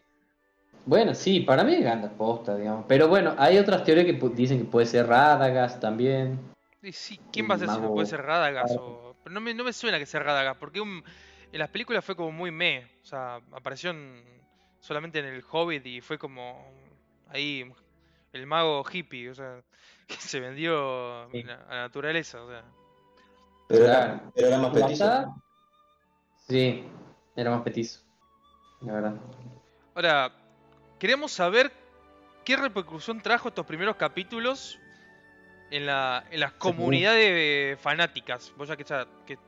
Speaker 4: bueno, sí, para mí es Gandalf posta, digamos. Pero bueno, hay otras teorías que dicen que puede ser Radagast también.
Speaker 2: Y sí, ¿quién va a ser? si no puede ser Radagast o... Pero no me, no me suena que sea Radagast, porque un- en las películas fue como muy meh. O sea, apareció en- solamente en el Hobbit y fue como ahí el mago hippie, o sea, *laughs* que se vendió
Speaker 4: Sí.
Speaker 2: a la naturaleza, o sea.
Speaker 3: Pero, era, pero era más
Speaker 4: ¿La
Speaker 3: petizo.
Speaker 4: Sí, era más petizo. La verdad.
Speaker 2: Ahora, queremos saber qué repercusión trajo estos primeros capítulos en, la, en las comunidades eh, fanáticas. Vos ya que,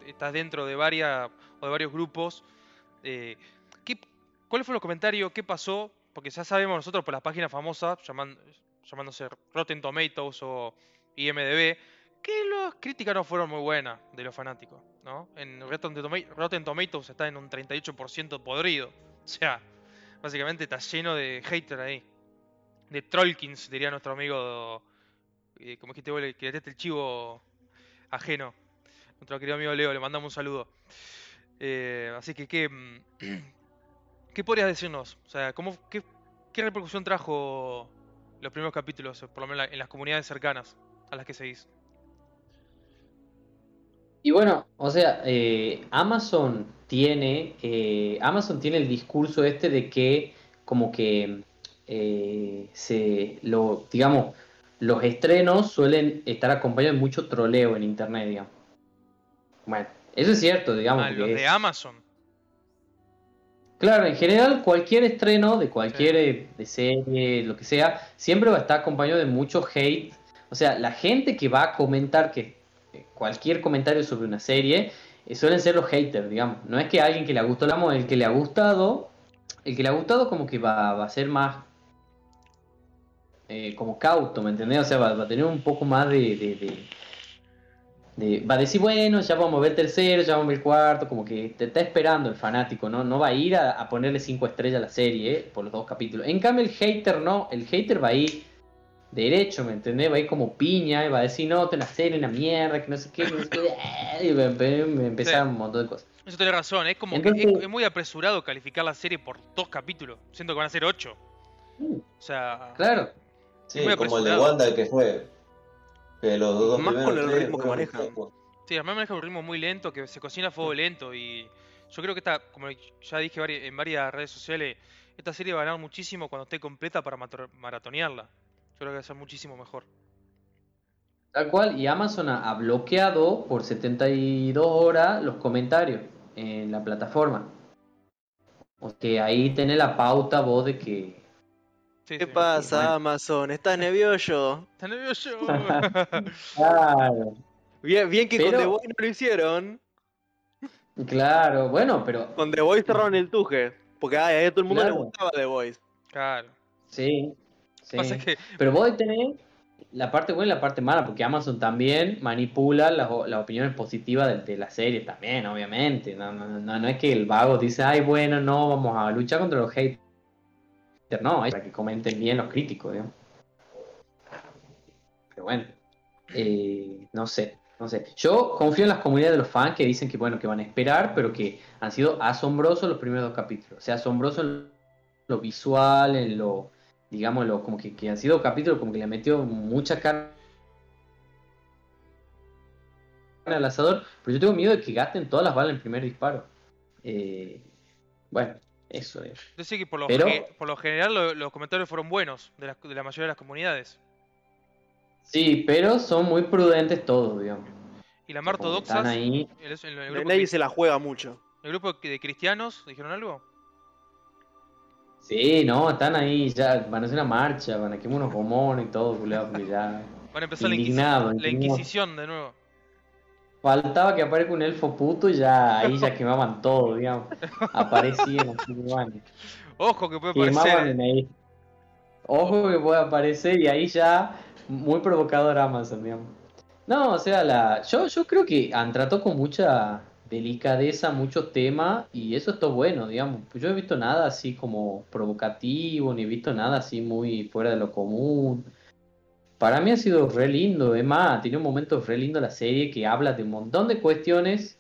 Speaker 2: estás dentro de varias o de varios grupos, eh, ¿qué- ¿cuáles fueron los comentarios? ¿Qué pasó? Porque ya sabemos nosotros por las páginas famosas, llamándose Rotten Tomatoes o IMDB, que las críticas no fueron muy buenas de los fanáticos. ¿no? En Rotten, Rotten Tomatoes está en un 38% podrido. O sea, básicamente está lleno de haters ahí. De trollkins, diría nuestro amigo. Eh, como dijiste vos, le- teste el chivo ajeno. Nuestro querido amigo Leo, le mandamos un saludo. Eh, así que, ¿qué, mm, *clears throat* ¿qué podrías decirnos? O sea, ¿cómo, qué, qué repercusión trajo los primeros capítulos, por lo menos en las comunidades cercanas a las que seguís?
Speaker 4: Y bueno, o sea, eh, Amazon tiene, Amazon tiene el discurso este de que como que se lo, digamos, los estrenos suelen estar acompañados de mucho troleo en internet, digamos. Bueno, eso es cierto, digamos.
Speaker 2: Ah, los de
Speaker 4: es-
Speaker 2: Amazon.
Speaker 4: Claro, en general cualquier estreno de cualquier eh, de serie, lo que sea, siempre va a estar acompañado de mucho hate O sea, la gente que va a comentar que eh, cualquier comentario sobre una serie eh, suelen ser los haters, digamos. No es que alguien que le ha gustado, el que le ha gustado, el que le ha gustado como que va, va a ser más eh, como cauto, ¿me entendés? O sea, va, va a tener un poco más de, de- de- de- Va a decir, bueno, ya vamos a ver tercero, ya vamos a ver cuarto, como que te está esperando el fanático, ¿no? No va a ir a, a ponerle cinco estrellas a la serie, ¿eh? Por los dos capítulos. En cambio, el hater no, el hater va a ir derecho, ¿me entendés? Va a ir como piña y va a decir, no, te la serie una mierda, que no sé qué, no sé qué, *laughs* *laughs* y va a empezar
Speaker 2: Sí.
Speaker 4: un montón de cosas.
Speaker 2: Eso tenés razón, es como
Speaker 4: Entonces-
Speaker 2: que es, es muy apresurado calificar la serie por dos capítulos. Siento que van a ser ocho.
Speaker 4: Mm,
Speaker 2: O sea,
Speaker 4: Claro.
Speaker 3: Sí,
Speaker 2: Muy
Speaker 3: como el de. Wanda que fue. Que los dos
Speaker 1: Más con el ritmo que
Speaker 3: flojos.
Speaker 2: sí, además maneja un ritmo muy lento, que se cocina a fuego lento. Y yo creo que esta, como ya dije en varias redes sociales, esta serie va a ganar muchísimo cuando esté completa para maratonearla. Yo creo que va a ser muchísimo mejor.
Speaker 4: Tal cual, y Amazon ha, bloqueado por 72 horas los comentarios en la plataforma. O que ahí tenés la pauta vos de que...
Speaker 2: Sí,
Speaker 1: ¿Qué
Speaker 2: sí.
Speaker 1: pasa. Amazon? ¿Estás *laughs* nervioso?
Speaker 2: Está nervioso. *laughs*
Speaker 4: Claro,
Speaker 1: Bien, bien que
Speaker 4: Pero-
Speaker 1: con The Voice no lo hicieron.
Speaker 4: claro, bueno, pero...
Speaker 1: Con The Voice cerraron el tuje. Porque ay, a todo el mundo
Speaker 4: Claro.
Speaker 1: le gustaba The Voice.
Speaker 2: claro.
Speaker 4: Sí, sí.
Speaker 2: Pasa que
Speaker 4: Pero vos tenés la parte buena y la parte mala, porque Amazon también manipula las, opiniones positivas de, de la serie también, obviamente. No, no, no, no es que el vago dice, ay, bueno, no, vamos a luchar contra los haters. No, es para que comenten bien los críticos, digamos. Pero bueno, eh, no sé, no sé. Yo confío en las comunidades de los fans que dicen que, bueno, que van a esperar, pero que han sido asombrosos los primeros dos capítulos. O sea, asombroso en lo visual, en lo digámoslo, como que, han sido capítulos como que le metió mucha carne al asador, pero yo tengo miedo de que gasten todas las balas en el primer disparo. Eh, bueno, eso es.
Speaker 2: yo sé que por lo,
Speaker 4: Pero-
Speaker 2: ge- por lo general lo- los comentarios fueron buenos de, las- de la mayoría de las comunidades.
Speaker 4: Sí, pero son muy prudentes todos, digamos.
Speaker 2: Y la el grupo,
Speaker 1: Nadie se la juega mucho.
Speaker 2: el grupo de cristianos, ¿dijeron algo?
Speaker 4: Sí, no, están ahí, ya van a hacer una marcha, van a quemar unos gomones y todo, culiao, porque ya.
Speaker 2: Van a empezar la, la. Inquisición de nuevo.
Speaker 4: Faltaba que aparezca un elfo puto y ya ahí ya quemaban todo, digamos. Aparecían así.
Speaker 2: Ojo que puede
Speaker 4: Quemaban
Speaker 2: parecer.
Speaker 4: en ahí. Ojo que puede aparecer y ahí ya muy provocador Amazon, digamos. No, o sea, la, yo, yo creo que han tratado con mucha delicadeza muchos temas y eso está bueno, digamos. Yo no he visto nada así como provocativo, ni he visto nada así muy fuera de lo común. Para mí ha sido re lindo, es más, tiene un momento re lindo la serie que habla de un montón de cuestiones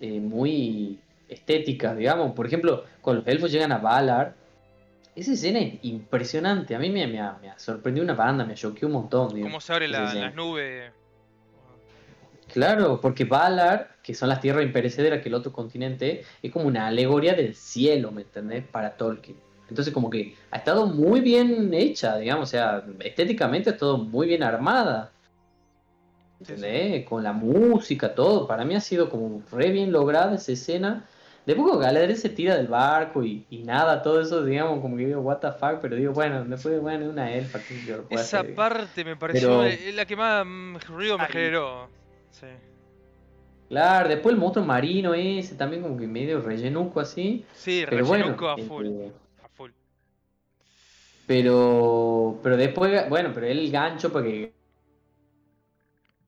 Speaker 4: eh, muy estéticas, digamos. Por ejemplo, cuando los elfos llegan a Valar, esa escena es impresionante. A mí me, me, me ha sorprendido una banda, me choqueó un montón. digamos,
Speaker 2: Cómo se abre la- las nubes.
Speaker 4: Claro, porque Valar, que son las tierras imperecederas que el otro continente, es como una alegoría del cielo, ¿me entendés? Para Tolkien. Entonces como que ha estado muy bien hecha, digamos, o sea, estéticamente ha estado muy bien armada.
Speaker 2: Sí.
Speaker 4: ¿Entendés? Con la música, todo. Para mí ha sido como re bien lograda esa escena. Después cuando Galadriel se tira del barco y, y nada, todo eso, digamos, como que digo, what the fuck, pero digo, bueno, después, bueno, una elfa, que yo
Speaker 2: Esa
Speaker 4: hacer.
Speaker 2: parte me pareció
Speaker 4: Pero-
Speaker 2: la que más mm, ruido me
Speaker 1: Ay.
Speaker 2: generó. Sí.
Speaker 4: Claro, después el monstruo marino ese, también como que medio rellenuco así.
Speaker 2: Sí,
Speaker 4: Pero bueno,
Speaker 2: rellenuco a full.
Speaker 4: este,
Speaker 2: A full.
Speaker 4: Pero, pero después, bueno, pero el gancho para que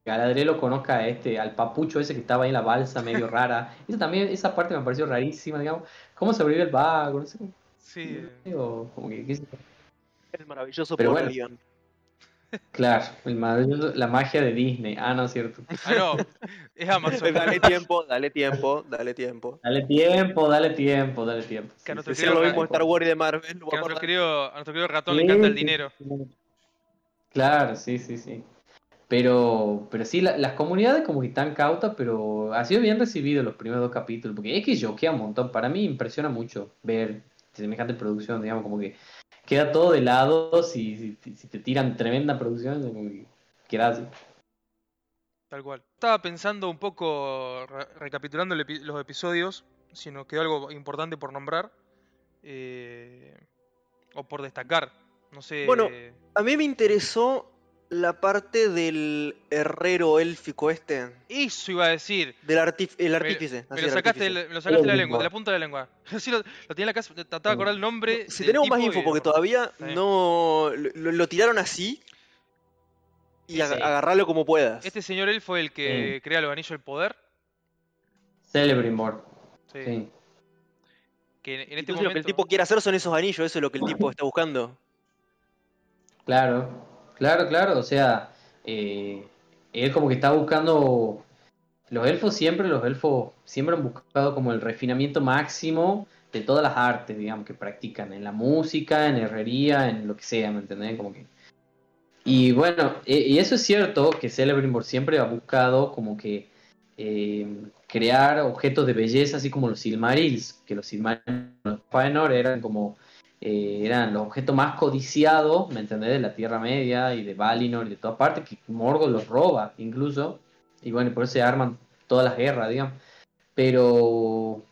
Speaker 4: Galadriel lo conozca a este, al papucho ese que estaba ahí en la balsa, medio *laughs* rara. Esa también, esa parte me pareció rarísima, digamos. ¿Cómo sobrevive el vago? No sé cómo.
Speaker 2: Sí.
Speaker 4: digo, como que, qué sé yo.
Speaker 1: El maravilloso
Speaker 4: Pero bueno.
Speaker 1: Leon.
Speaker 4: Claro, el la magia de Disney. Ah, no, es cierto.
Speaker 2: Ah, no. Es Amazon.
Speaker 1: Dale tiempo, dale tiempo, dale tiempo.
Speaker 4: Dale tiempo, dale tiempo, dale tiempo.
Speaker 2: Que a nuestro
Speaker 1: Decir lo
Speaker 2: querido
Speaker 1: mismo de Star Wars y de Marvel. lo
Speaker 2: Que a nuestro querido, a nuestro querido ratón
Speaker 4: Sí,
Speaker 2: le encanta el
Speaker 4: sí,
Speaker 2: dinero.
Speaker 4: Claro, sí, sí, sí. Pero, pero sí, la- las comunidades como que están cautas, pero ha sido bien recibido los primeros dos capítulos, porque es que choquea un montón. Para mí impresiona mucho ver semejante producción, digamos, como que queda todo de lado si, si, si te tiran tremenda producción, como que queda así.
Speaker 2: Tal cual. Estaba pensando un poco, re- recapitulando epi- los episodios, si nos quedó algo importante por nombrar. eh, o por destacar. No sé.
Speaker 1: Bueno, A mí me interesó la parte del herrero élfico este.
Speaker 2: Eso iba a decir.
Speaker 1: Del artif- el artífice.
Speaker 2: Me, lo sacaste, me lo sacaste de la lengua, de la punta de la lengua. *laughs* Sí, lo, lo tenía en la casa, trataba de acordar el nombre.
Speaker 1: Si tenemos más info, porque todavía
Speaker 2: Sí.
Speaker 1: no. Lo, lo tiraron así. Y
Speaker 4: Sí,
Speaker 1: ag-
Speaker 4: sí.
Speaker 1: agarrarlo como puedas.
Speaker 2: Este señor él fue el que crea los anillos del poder.
Speaker 4: Celebrimbor.
Speaker 2: Sí.
Speaker 4: Sí.
Speaker 2: Que en, en este
Speaker 1: Entonces lo
Speaker 2: momento.
Speaker 1: que el tipo quiere hacer son esos anillos, eso es lo que el tipo está buscando.
Speaker 4: Claro, claro, claro. O sea, eh, él como que está buscando. Los elfos siempre, los elfos siempre han buscado como el refinamiento máximo de todas las artes, digamos, que practican, en la música, en herrería, en lo que sea, ¿me entendés? Como que. Y bueno, e- y eso es cierto que Celebrimbor siempre ha buscado como que eh, crear objetos de belleza, así como los Silmarils, que los Silmarils, los Fëanor eran como eh, eran los objetos más codiciados, ¿me entendés? De la Tierra Media y de Valinor y de todas partes, que Morgoth los roba incluso, y bueno, por eso se arman todas las guerras, digamos. Pero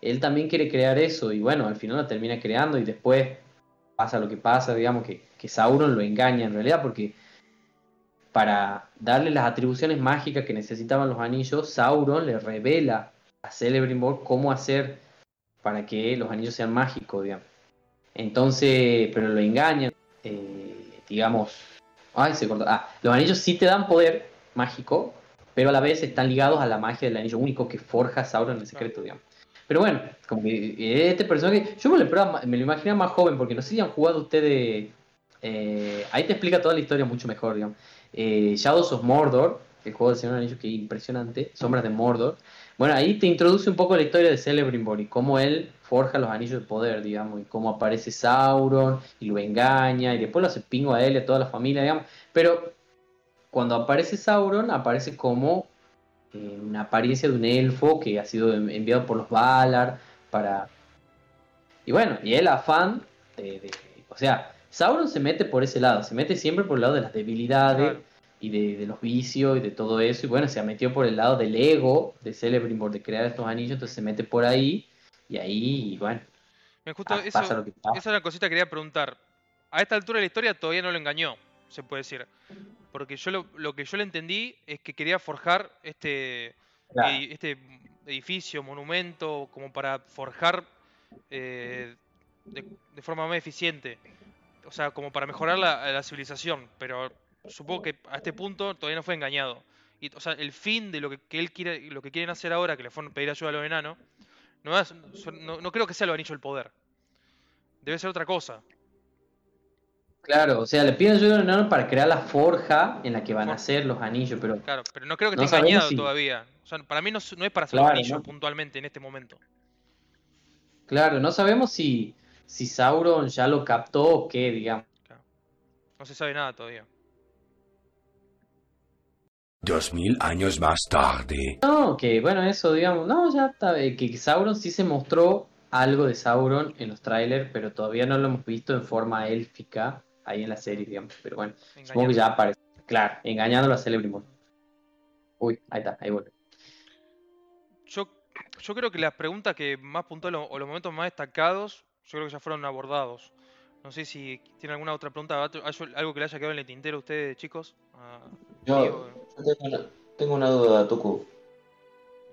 Speaker 4: él también quiere crear eso, y bueno, al final lo termina creando, y después pasa lo que pasa, digamos, que, que Sauron lo engaña en realidad, porque para darle las atribuciones mágicas que necesitaban los anillos, Sauron le revela a Celebrimbor cómo hacer para que los anillos sean mágicos, digamos. Entonces, pero lo engañan, eh, digamos. Ay, se cortó. Ah, los anillos sí te dan poder mágico, pero a la vez están ligados a la magia del anillo único que forja Sauron en secreto, digamos. Pero bueno, como que este personaje, yo me lo, me lo imaginaba más joven, porque no sé si han jugado ustedes. eh, ahí te explica toda la historia mucho mejor, digamos. Eh, Shadows of Mordor, el juego del Señor de los Anillos que es impresionante, Sombras de Mordor. Bueno, ahí te introduce un poco la historia de Celebrimbor y cómo él forja los anillos de poder, digamos, y cómo aparece Sauron y lo engaña y después lo hace pingo a él y a toda la familia, digamos. Pero cuando aparece Sauron, aparece como eh, una apariencia de un elfo que ha sido en- enviado por los Valar para... Y bueno, y el afán de, O sea, Sauron se mete por ese lado, se mete siempre por el lado de las debilidades. Y de, de los vicios y de todo eso. Y bueno, se metió por el lado del ego de Celebrimbor de crear estos anillos, entonces se mete por ahí y ahí, y bueno,
Speaker 2: Me justo eso,
Speaker 4: pasa lo que pasa.
Speaker 2: esa es una cosita que quería preguntar. A esta altura de la historia todavía no lo engañó, se puede decir. Porque yo lo, lo que yo le entendí es que quería forjar este,
Speaker 4: Claro.
Speaker 2: este edificio, monumento, como para forjar eh, de, de forma más eficiente. O sea, como para mejorar la, la civilización. Pero supongo que a este punto todavía no fue engañado. Y, o sea, el fin de lo que, que él quiere, lo que quieren hacer ahora, que le fueron a pedir ayuda a los enanos, no, es- no, no creo que sea lo anillo del poder. Debe ser otra cosa.
Speaker 4: Claro, o sea, le piden ayuda a un enano para crear la forja en la que van a hacer los anillos, pero
Speaker 2: Claro, pero no creo que
Speaker 4: No
Speaker 2: esté engañado
Speaker 4: si-
Speaker 2: todavía. O sea, para mí no, es- no es para hacer los anillos puntualmente en este momento.
Speaker 4: claro, no sabemos si, si Sauron ya lo captó o qué, digamos.
Speaker 2: No se sabe nada todavía.
Speaker 5: Dos mil años más tarde.
Speaker 4: No, que bueno, eso, digamos, no, ya está, eh, que Sauron sí se mostró algo de Sauron en los trailers, pero todavía no lo hemos visto en forma élfica ahí en la serie, digamos. Pero bueno, supongo que
Speaker 2: Engañando.
Speaker 4: ya aparece. Claro, engañándolo a Celebrimbor. Uy, ahí está, ahí vuelve.
Speaker 2: Yo, yo creo que las preguntas que más puntuales o los momentos más destacados, yo creo que ya fueron abordados. No sé si tienen alguna otra pregunta, algo que le haya quedado en el tintero a ustedes, chicos. Ah,
Speaker 3: Yo, yo tengo, una, tengo una duda, Tuku.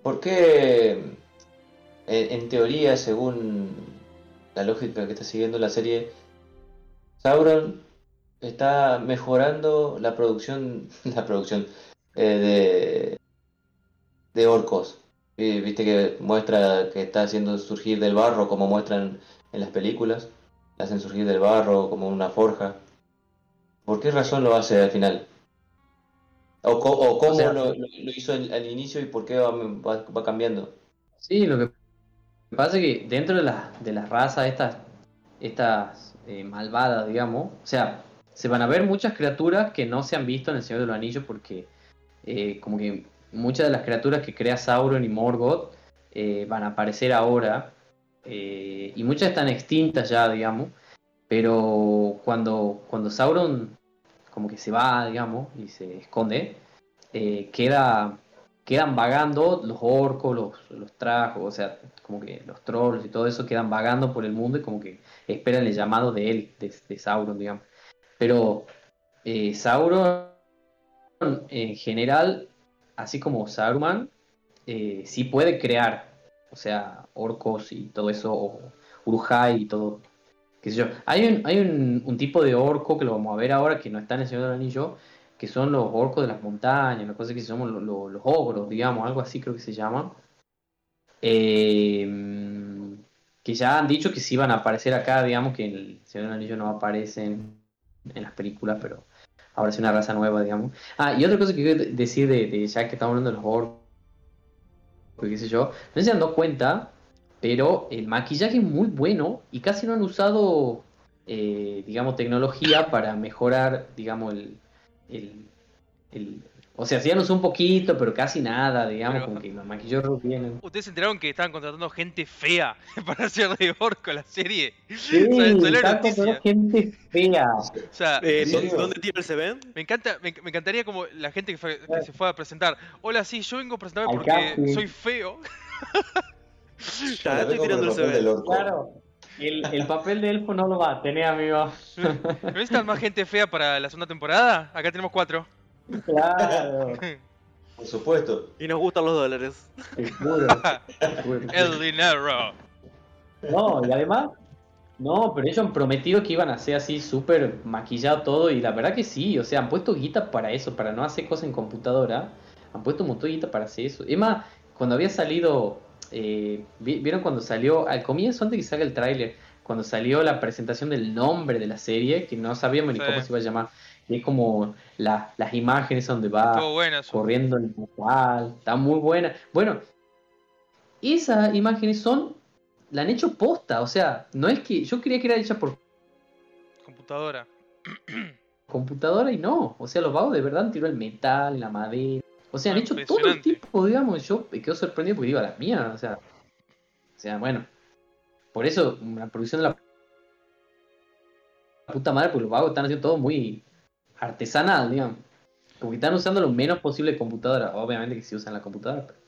Speaker 3: ¿Por qué, en, en teoría, según la lógica que está siguiendo la serie, Sauron está mejorando la producción, *laughs* la producción eh, de, de orcos? Vi- Viste que muestra que está haciendo surgir del barro, como muestran en las películas. La hacen surgir del barro como una forja. ¿Por qué razón lo hace al final? ¿O, o cómo
Speaker 4: sea-
Speaker 3: lo, hizo al, al inicio y por qué va, va- va cambiando?
Speaker 4: Sí, lo que pasa es que dentro de las de las razas estas, estas eh, malvadas, digamos, o sea, se van a ver muchas criaturas que no se han visto en el Señor de los Anillos porque eh, como que muchas de las criaturas que crea Sauron y Morgoth eh, van a aparecer ahora eh, y muchas están extintas ya, digamos, pero cuando, cuando Sauron como que se va, digamos, y se esconde, eh, queda quedan vagando los orcos, los, los trajos, o sea, como que los trolls y todo eso quedan vagando por el mundo y como que esperan el llamado de él, de, de Sauron, digamos. Pero eh, Sauron en general, así como Saruman, eh, sí puede crear, o sea, orcos y todo eso, o Urujai y todo, qué sé yo. Hay un, hay un, un tipo de orco que lo vamos a ver ahora, que no está en el Señor del Anillo, que son los orcos de las montañas, una cosa que se llaman lo- lo- los ogros, digamos, algo así creo que se llaman. Eh, que ya han dicho que sí van a aparecer acá, digamos que el Señor del Anillo no aparecen en las películas, pero ahora es una raza nueva, digamos. Ah, y otra cosa que quiero decir de, de ya que estamos hablando de los orcos, qué sé yo, no se han dado cuenta, pero el maquillaje es muy bueno y casi no han usado, eh, digamos, tecnología para mejorar, digamos, el, el- o sea, usado un poquito, pero casi nada, digamos,
Speaker 2: Pero-
Speaker 4: como que los maquillos vienen.
Speaker 2: ¿Ustedes se enteraron que estaban contratando gente fea *laughs* para hacer de orco la serie?
Speaker 4: Sí, *laughs*
Speaker 2: Salió la
Speaker 4: está
Speaker 2: noticia.
Speaker 4: con gente fea.
Speaker 2: O sea,
Speaker 1: Eh,
Speaker 3: ¿En
Speaker 1: ¿dó-
Speaker 3: serio?
Speaker 1: ¿Dónde tira el CV?
Speaker 2: me encanta, me, me encantaría como la gente que, fue- que se fue a presentar. Hola, sí, yo vengo a presentarme
Speaker 4: Al
Speaker 2: porque
Speaker 4: casting.
Speaker 2: soy feo. *laughs*
Speaker 1: Ya estoy tirando el
Speaker 3: orco.
Speaker 4: Claro, el, el papel de elfo no lo va a tener, amigo.
Speaker 2: ¿No necesitan más gente fea para la segunda temporada? Acá tenemos cuatro.
Speaker 4: Claro, *laughs*
Speaker 3: Por supuesto.
Speaker 1: Y nos gustan los dólares.
Speaker 4: seguro. *laughs*
Speaker 2: El dinero.
Speaker 4: No, y además, no, pero ellos han prometido que iban a ser así súper maquillado todo, y la verdad que sí, o sea, han puesto guita para eso, para no hacer cosas en computadora, han puesto un montón de guita para hacer eso. Es más, cuando había salido, eh, vi- ¿vieron cuando salió, al comienzo, antes que salga el tráiler, cuando salió la presentación del nombre de la serie, que no sabíamos ni cómo se iba a llamar, y es como la- las imágenes donde va
Speaker 2: bueno
Speaker 4: corriendo en el portal, está muy buena. Bueno, esas imágenes son, la han hecho posta, o sea, no es que, yo creía que era hecha por
Speaker 2: Computadora. *clears throat*
Speaker 4: computadora y no, o sea, los vagos de verdad han tirado el metal, la madera, o sea, han hecho todo el tipo, digamos, yo me quedo sorprendido porque digo, a la mía, o sea, o sea, bueno, por eso la producción de la puta madre, porque los vagos están haciendo todo muy artesanal, digamos. Como que están usando lo menos posible computadora. Obviamente que sí usan la computadora, pero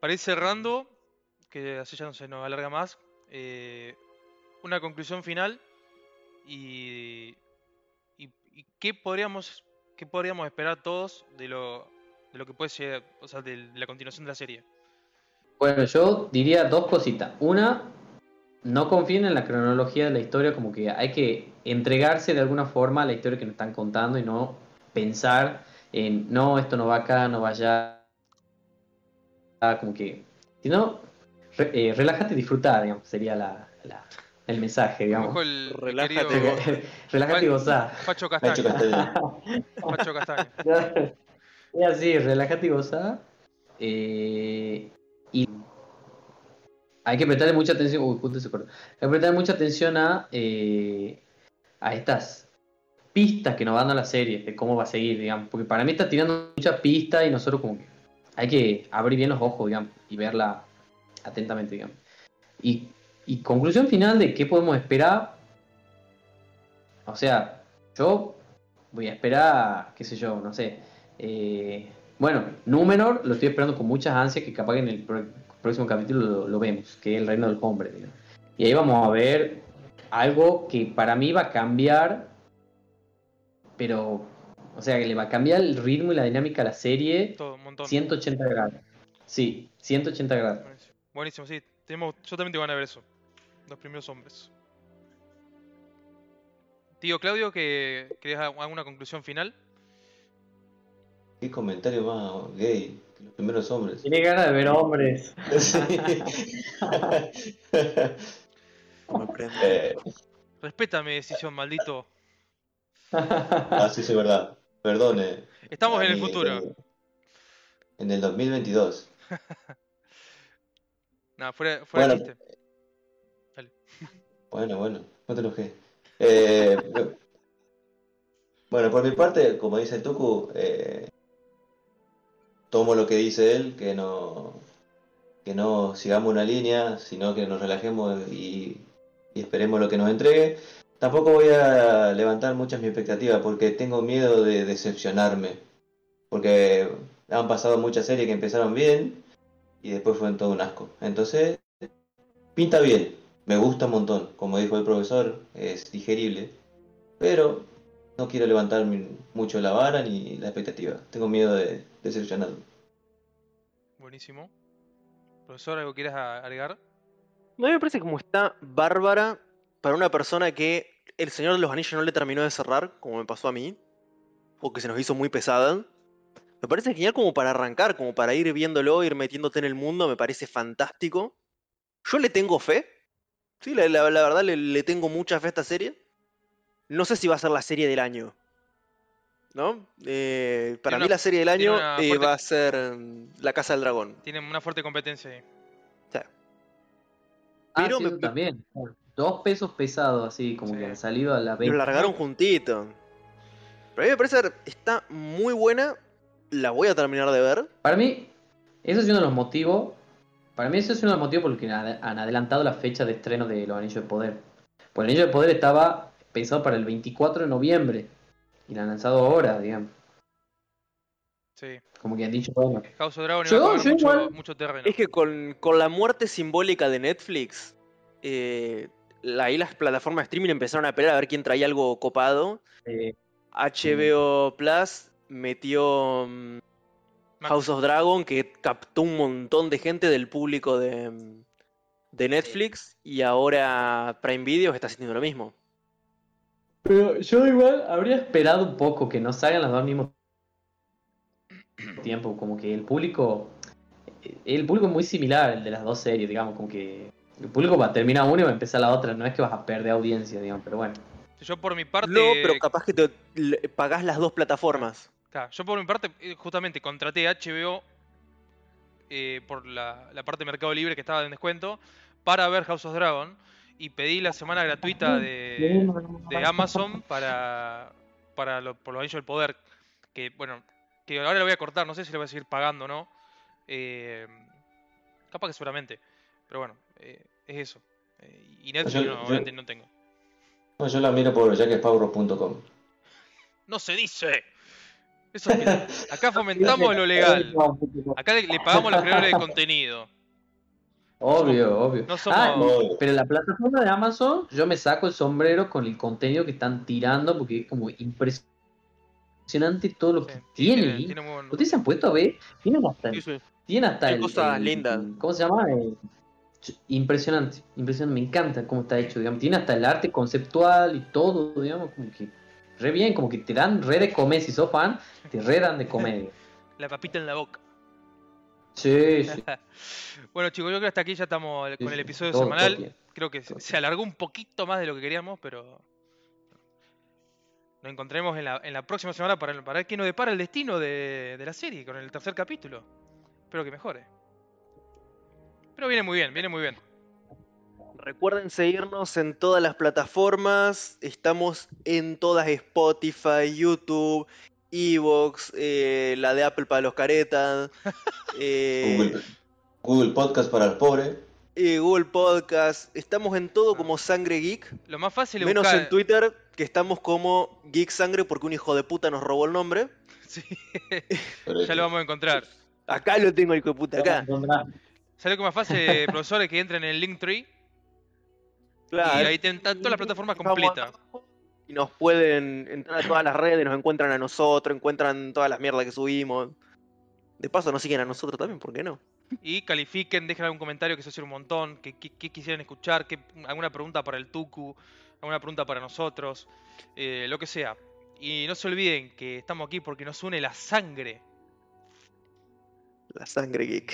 Speaker 2: Para ir cerrando, que así ya no se nos alarga más, eh, una conclusión final y, y, y qué podríamos qué podríamos esperar todos de lo de lo que puede ser, o sea, de la continuación de la serie.
Speaker 4: Bueno, yo diría dos cositas. Una, no confíen en la cronología de la historia, como que hay que entregarse de alguna forma a la historia que nos están contando y no pensar en, no, esto no va acá, no va allá. Como que, si no, re- eh, relájate y disfruta, digamos, sería la, la- el mensaje, digamos.
Speaker 2: Ojo el, el
Speaker 1: Relájate,
Speaker 2: querido
Speaker 4: relájate y gozá.
Speaker 2: Facho
Speaker 3: Nacho
Speaker 2: Castaño.
Speaker 3: Castaño.
Speaker 2: Facho Castaño.
Speaker 4: Es así, relájate y goza. Eh, y hay que prestarle mucha atención. Uy, justo se cortó. Hay que prestarle mucha atención a, eh, a estas pistas que nos van dando la serie, de cómo va a seguir, digamos. Porque para mí está tirando muchas pistas y nosotros como que hay que abrir bien los ojos, digamos, y verla atentamente, digamos. Y, y conclusión final de qué podemos esperar. O sea, yo voy a esperar, qué sé yo, no sé. eh, bueno, Númenor lo estoy esperando con muchas ansias, que capaz que en el próximo capítulo lo, lo vemos, que es el reino del hombre. digamos. Y ahí vamos a ver algo que para mí va a cambiar, pero, o sea, que le va a cambiar el ritmo y la dinámica a la serie
Speaker 2: Todo, un montón.
Speaker 4: 180 grados. Sí, 180 grados.
Speaker 2: Buenísimo. Buenísimo, sí. Tenemos, yo también te van a ver eso. Los primeros hombres. Tío Claudio, que ¿querés dar alguna conclusión final?
Speaker 3: Qué comentario más gay que los primeros hombres.
Speaker 4: Tiene ganas de ver hombres.
Speaker 3: Sí.
Speaker 1: No.
Speaker 3: Eh,
Speaker 2: Respeta mi decisión, maldito.
Speaker 3: ah, sí, sí, verdad. Perdone.
Speaker 2: Estamos en el futuro.
Speaker 3: eh, En el 2022. *laughs*
Speaker 2: Nada, fuera, fuera de
Speaker 3: Bueno.
Speaker 2: chiste.
Speaker 3: Bueno, bueno, no te enojes. Eh, *laughs* bueno, por mi parte, como dice el Tuku, eh, tomo lo que dice él, que no, que no sigamos una línea, sino que nos relajemos y, esperemos lo que nos entregue. Tampoco voy a levantar muchas expectativas porque tengo miedo de decepcionarme. Porque han pasado muchas series que empezaron bien y después fueron todo un asco. Entonces, pinta bien. Me gusta un montón, como dijo el profesor, es digerible, pero no quiero levantar mucho la vara ni la expectativa. Tengo miedo de decepcionarme.
Speaker 2: Buenísimo. Profesor, ¿algo quieras a- agregar?
Speaker 1: No, a mí me parece como está bárbara para una persona que El Señor de los Anillos no le terminó de cerrar, como me pasó a mí, o que se nos hizo muy pesada. Me parece genial como para arrancar, como para ir viéndolo, ir metiéndote en el mundo, me parece fantástico. Yo le tengo fe, sí, la, la- la verdad le, le tengo mucha fe a esta serie. No sé si va a ser la serie del año. ¿No? Eh, para
Speaker 2: Tiene
Speaker 1: mí
Speaker 2: una-
Speaker 1: la serie del año eh,
Speaker 2: fuerte-
Speaker 1: va a ser mm, La Casa del Dragón.
Speaker 2: Tienen una fuerte competencia ahí.
Speaker 1: Sea,
Speaker 4: Ah,
Speaker 1: Pero
Speaker 4: sí,
Speaker 1: me-
Speaker 4: también. Dos pesos pesados, así, como
Speaker 2: Sí.
Speaker 4: que han salido a la
Speaker 1: Lo
Speaker 4: vez.
Speaker 1: largaron juntito. Pero a mí me parece que está muy buena. La voy a terminar de ver.
Speaker 4: Para mí, eso es uno de los motivos. Para mí, eso es uno de los motivos por los que han han adelantado la fecha de estreno de Los Anillos de Poder. Pues el Anillo de Poder estaba pensado para el 24 de noviembre. Y la han lanzado ahora, digamos.
Speaker 2: Sí.
Speaker 4: Como que han dicho, bueno.
Speaker 2: House of Dragon
Speaker 4: Yo-
Speaker 2: mucho,
Speaker 4: igual-
Speaker 2: mucho terreno.
Speaker 1: Es que con, con la muerte simbólica de Netflix, eh, ahí las plataformas de streaming empezaron a pelear a ver quién traía algo copado.
Speaker 4: eh,
Speaker 1: HBO Plus metió mm. House of Dragon, que captó un montón de gente del público de, mm, de Netflix. Y ahora Prime Video está haciendo lo mismo.
Speaker 4: Pero yo igual habría esperado un poco que no salgan las dos al mismo tiempo. Como que el público. El público es muy similar el de las dos series, digamos. Como que el público va a terminar una y va a empezar la otra. No es que vas a perder audiencia, digamos. Pero bueno.
Speaker 2: Yo por mi parte.
Speaker 1: No, pero capaz que te pagás las dos plataformas.
Speaker 2: Claro, yo por mi parte, eh, justamente contraté HBO eh, por la, la parte de Mercado Libre que estaba en descuento para ver House of Dragon y pedí la semana gratuita de, de Amazon para, para lo- por los anillos del poder. Que bueno, que ahora lo voy a cortar, no sé si lo voy a seguir pagando o no. Eh, capaz que seguramente. Pero bueno, eh, es eso. Eh, y Netflix
Speaker 3: Yo-
Speaker 2: no,
Speaker 3: yo-
Speaker 2: obviamente no tengo.
Speaker 3: No, yo la miro por jackspowrow.com.
Speaker 2: No se dice. Eso es que- *laughs* acá fomentamos lo legal. Acá le, le pagamos los creadores de contenido.
Speaker 4: Obvio, obvio.
Speaker 2: No somos-
Speaker 4: Ah,
Speaker 3: Obvio.
Speaker 4: pero la plataforma de Amazon, yo me saco el sombrero con el contenido que están tirando porque es como impresionante todo lo que
Speaker 2: Sí,
Speaker 4: tiene.
Speaker 2: tiene- tiene
Speaker 4: ¿Ustedes se han puesto a ver? Tienen hasta,
Speaker 1: Sí, sí.
Speaker 4: tienen hasta
Speaker 1: Hay
Speaker 4: el,
Speaker 1: cosas
Speaker 4: el-
Speaker 1: lindas.
Speaker 4: ¿Cómo se llama? El- impresionante, impresionante. Me encanta cómo está hecho, digamos. Tiene hasta el arte conceptual y todo, digamos, como que re bien, como que te dan re de comer. Si sos fan, te re dan de comer. *laughs*
Speaker 2: La papita en la boca.
Speaker 4: Sí, sí. *laughs*
Speaker 2: bueno, chicos, yo creo que hasta aquí ya estamos
Speaker 4: sí,
Speaker 2: con el
Speaker 4: sí.
Speaker 2: episodio
Speaker 4: Todo-
Speaker 2: semanal.
Speaker 4: todo
Speaker 2: creo que se,
Speaker 4: todo
Speaker 2: se alargó un poquito más de lo que queríamos, pero. Nos encontraremos en la, en la próxima semana para, para ver qué nos depara el destino de, de la serie con el tercer capítulo. Espero que mejore. Pero viene muy bien, viene muy bien.
Speaker 1: Recuerden seguirnos en todas las plataformas. Estamos en todas Spotify, YouTube, Evox, eh, la de Apple para los caretas, *laughs* eh,
Speaker 3: Google, Google Podcast para el pobre.
Speaker 1: eh, Google Podcast. Estamos en todo como Sangre Geek.
Speaker 2: Lo más fácil es
Speaker 1: Menos
Speaker 2: buscar.
Speaker 1: en Twitter, que estamos como Geek Sangre porque un hijo de puta nos robó el nombre. *laughs*
Speaker 2: Sí, ya lo vamos a encontrar.
Speaker 1: Acá lo tengo, hijo de puta, acá.
Speaker 2: ¿Sabes lo que más fácil, eh, *laughs* profesores? Que entren en el Linktree
Speaker 1: Claro.
Speaker 2: y ahí tienen todas las plataformas completas.
Speaker 1: Y nos pueden entrar a todas las redes, nos encuentran a nosotros, encuentran todas las mierdas que subimos. De paso nos siguen a nosotros también, ¿por qué no?
Speaker 2: Y califiquen, dejen algún comentario que eso sirve un montón, que, que- que quisieran escuchar, que, alguna pregunta para el Tuku, alguna pregunta para nosotros, eh, lo que sea. Y no se olviden que estamos aquí porque nos une la sangre.
Speaker 1: La sangre geek.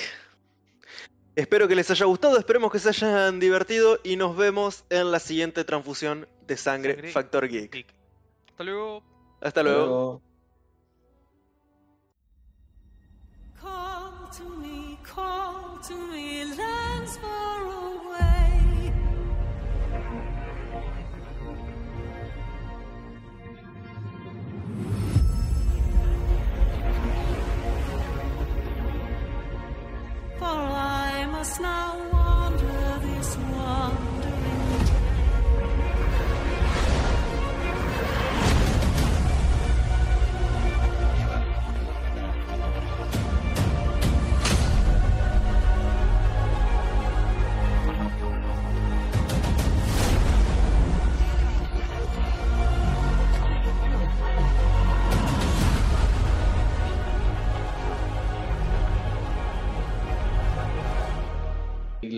Speaker 1: Espero que les haya gustado, esperemos que se hayan divertido y nos vemos en la siguiente transfusión de sangre,
Speaker 2: Sangre
Speaker 1: Factor Geek.
Speaker 2: Geek. Hasta luego.
Speaker 1: Hasta luego.
Speaker 3: Luego.
Speaker 6: Call to me, call to me, must now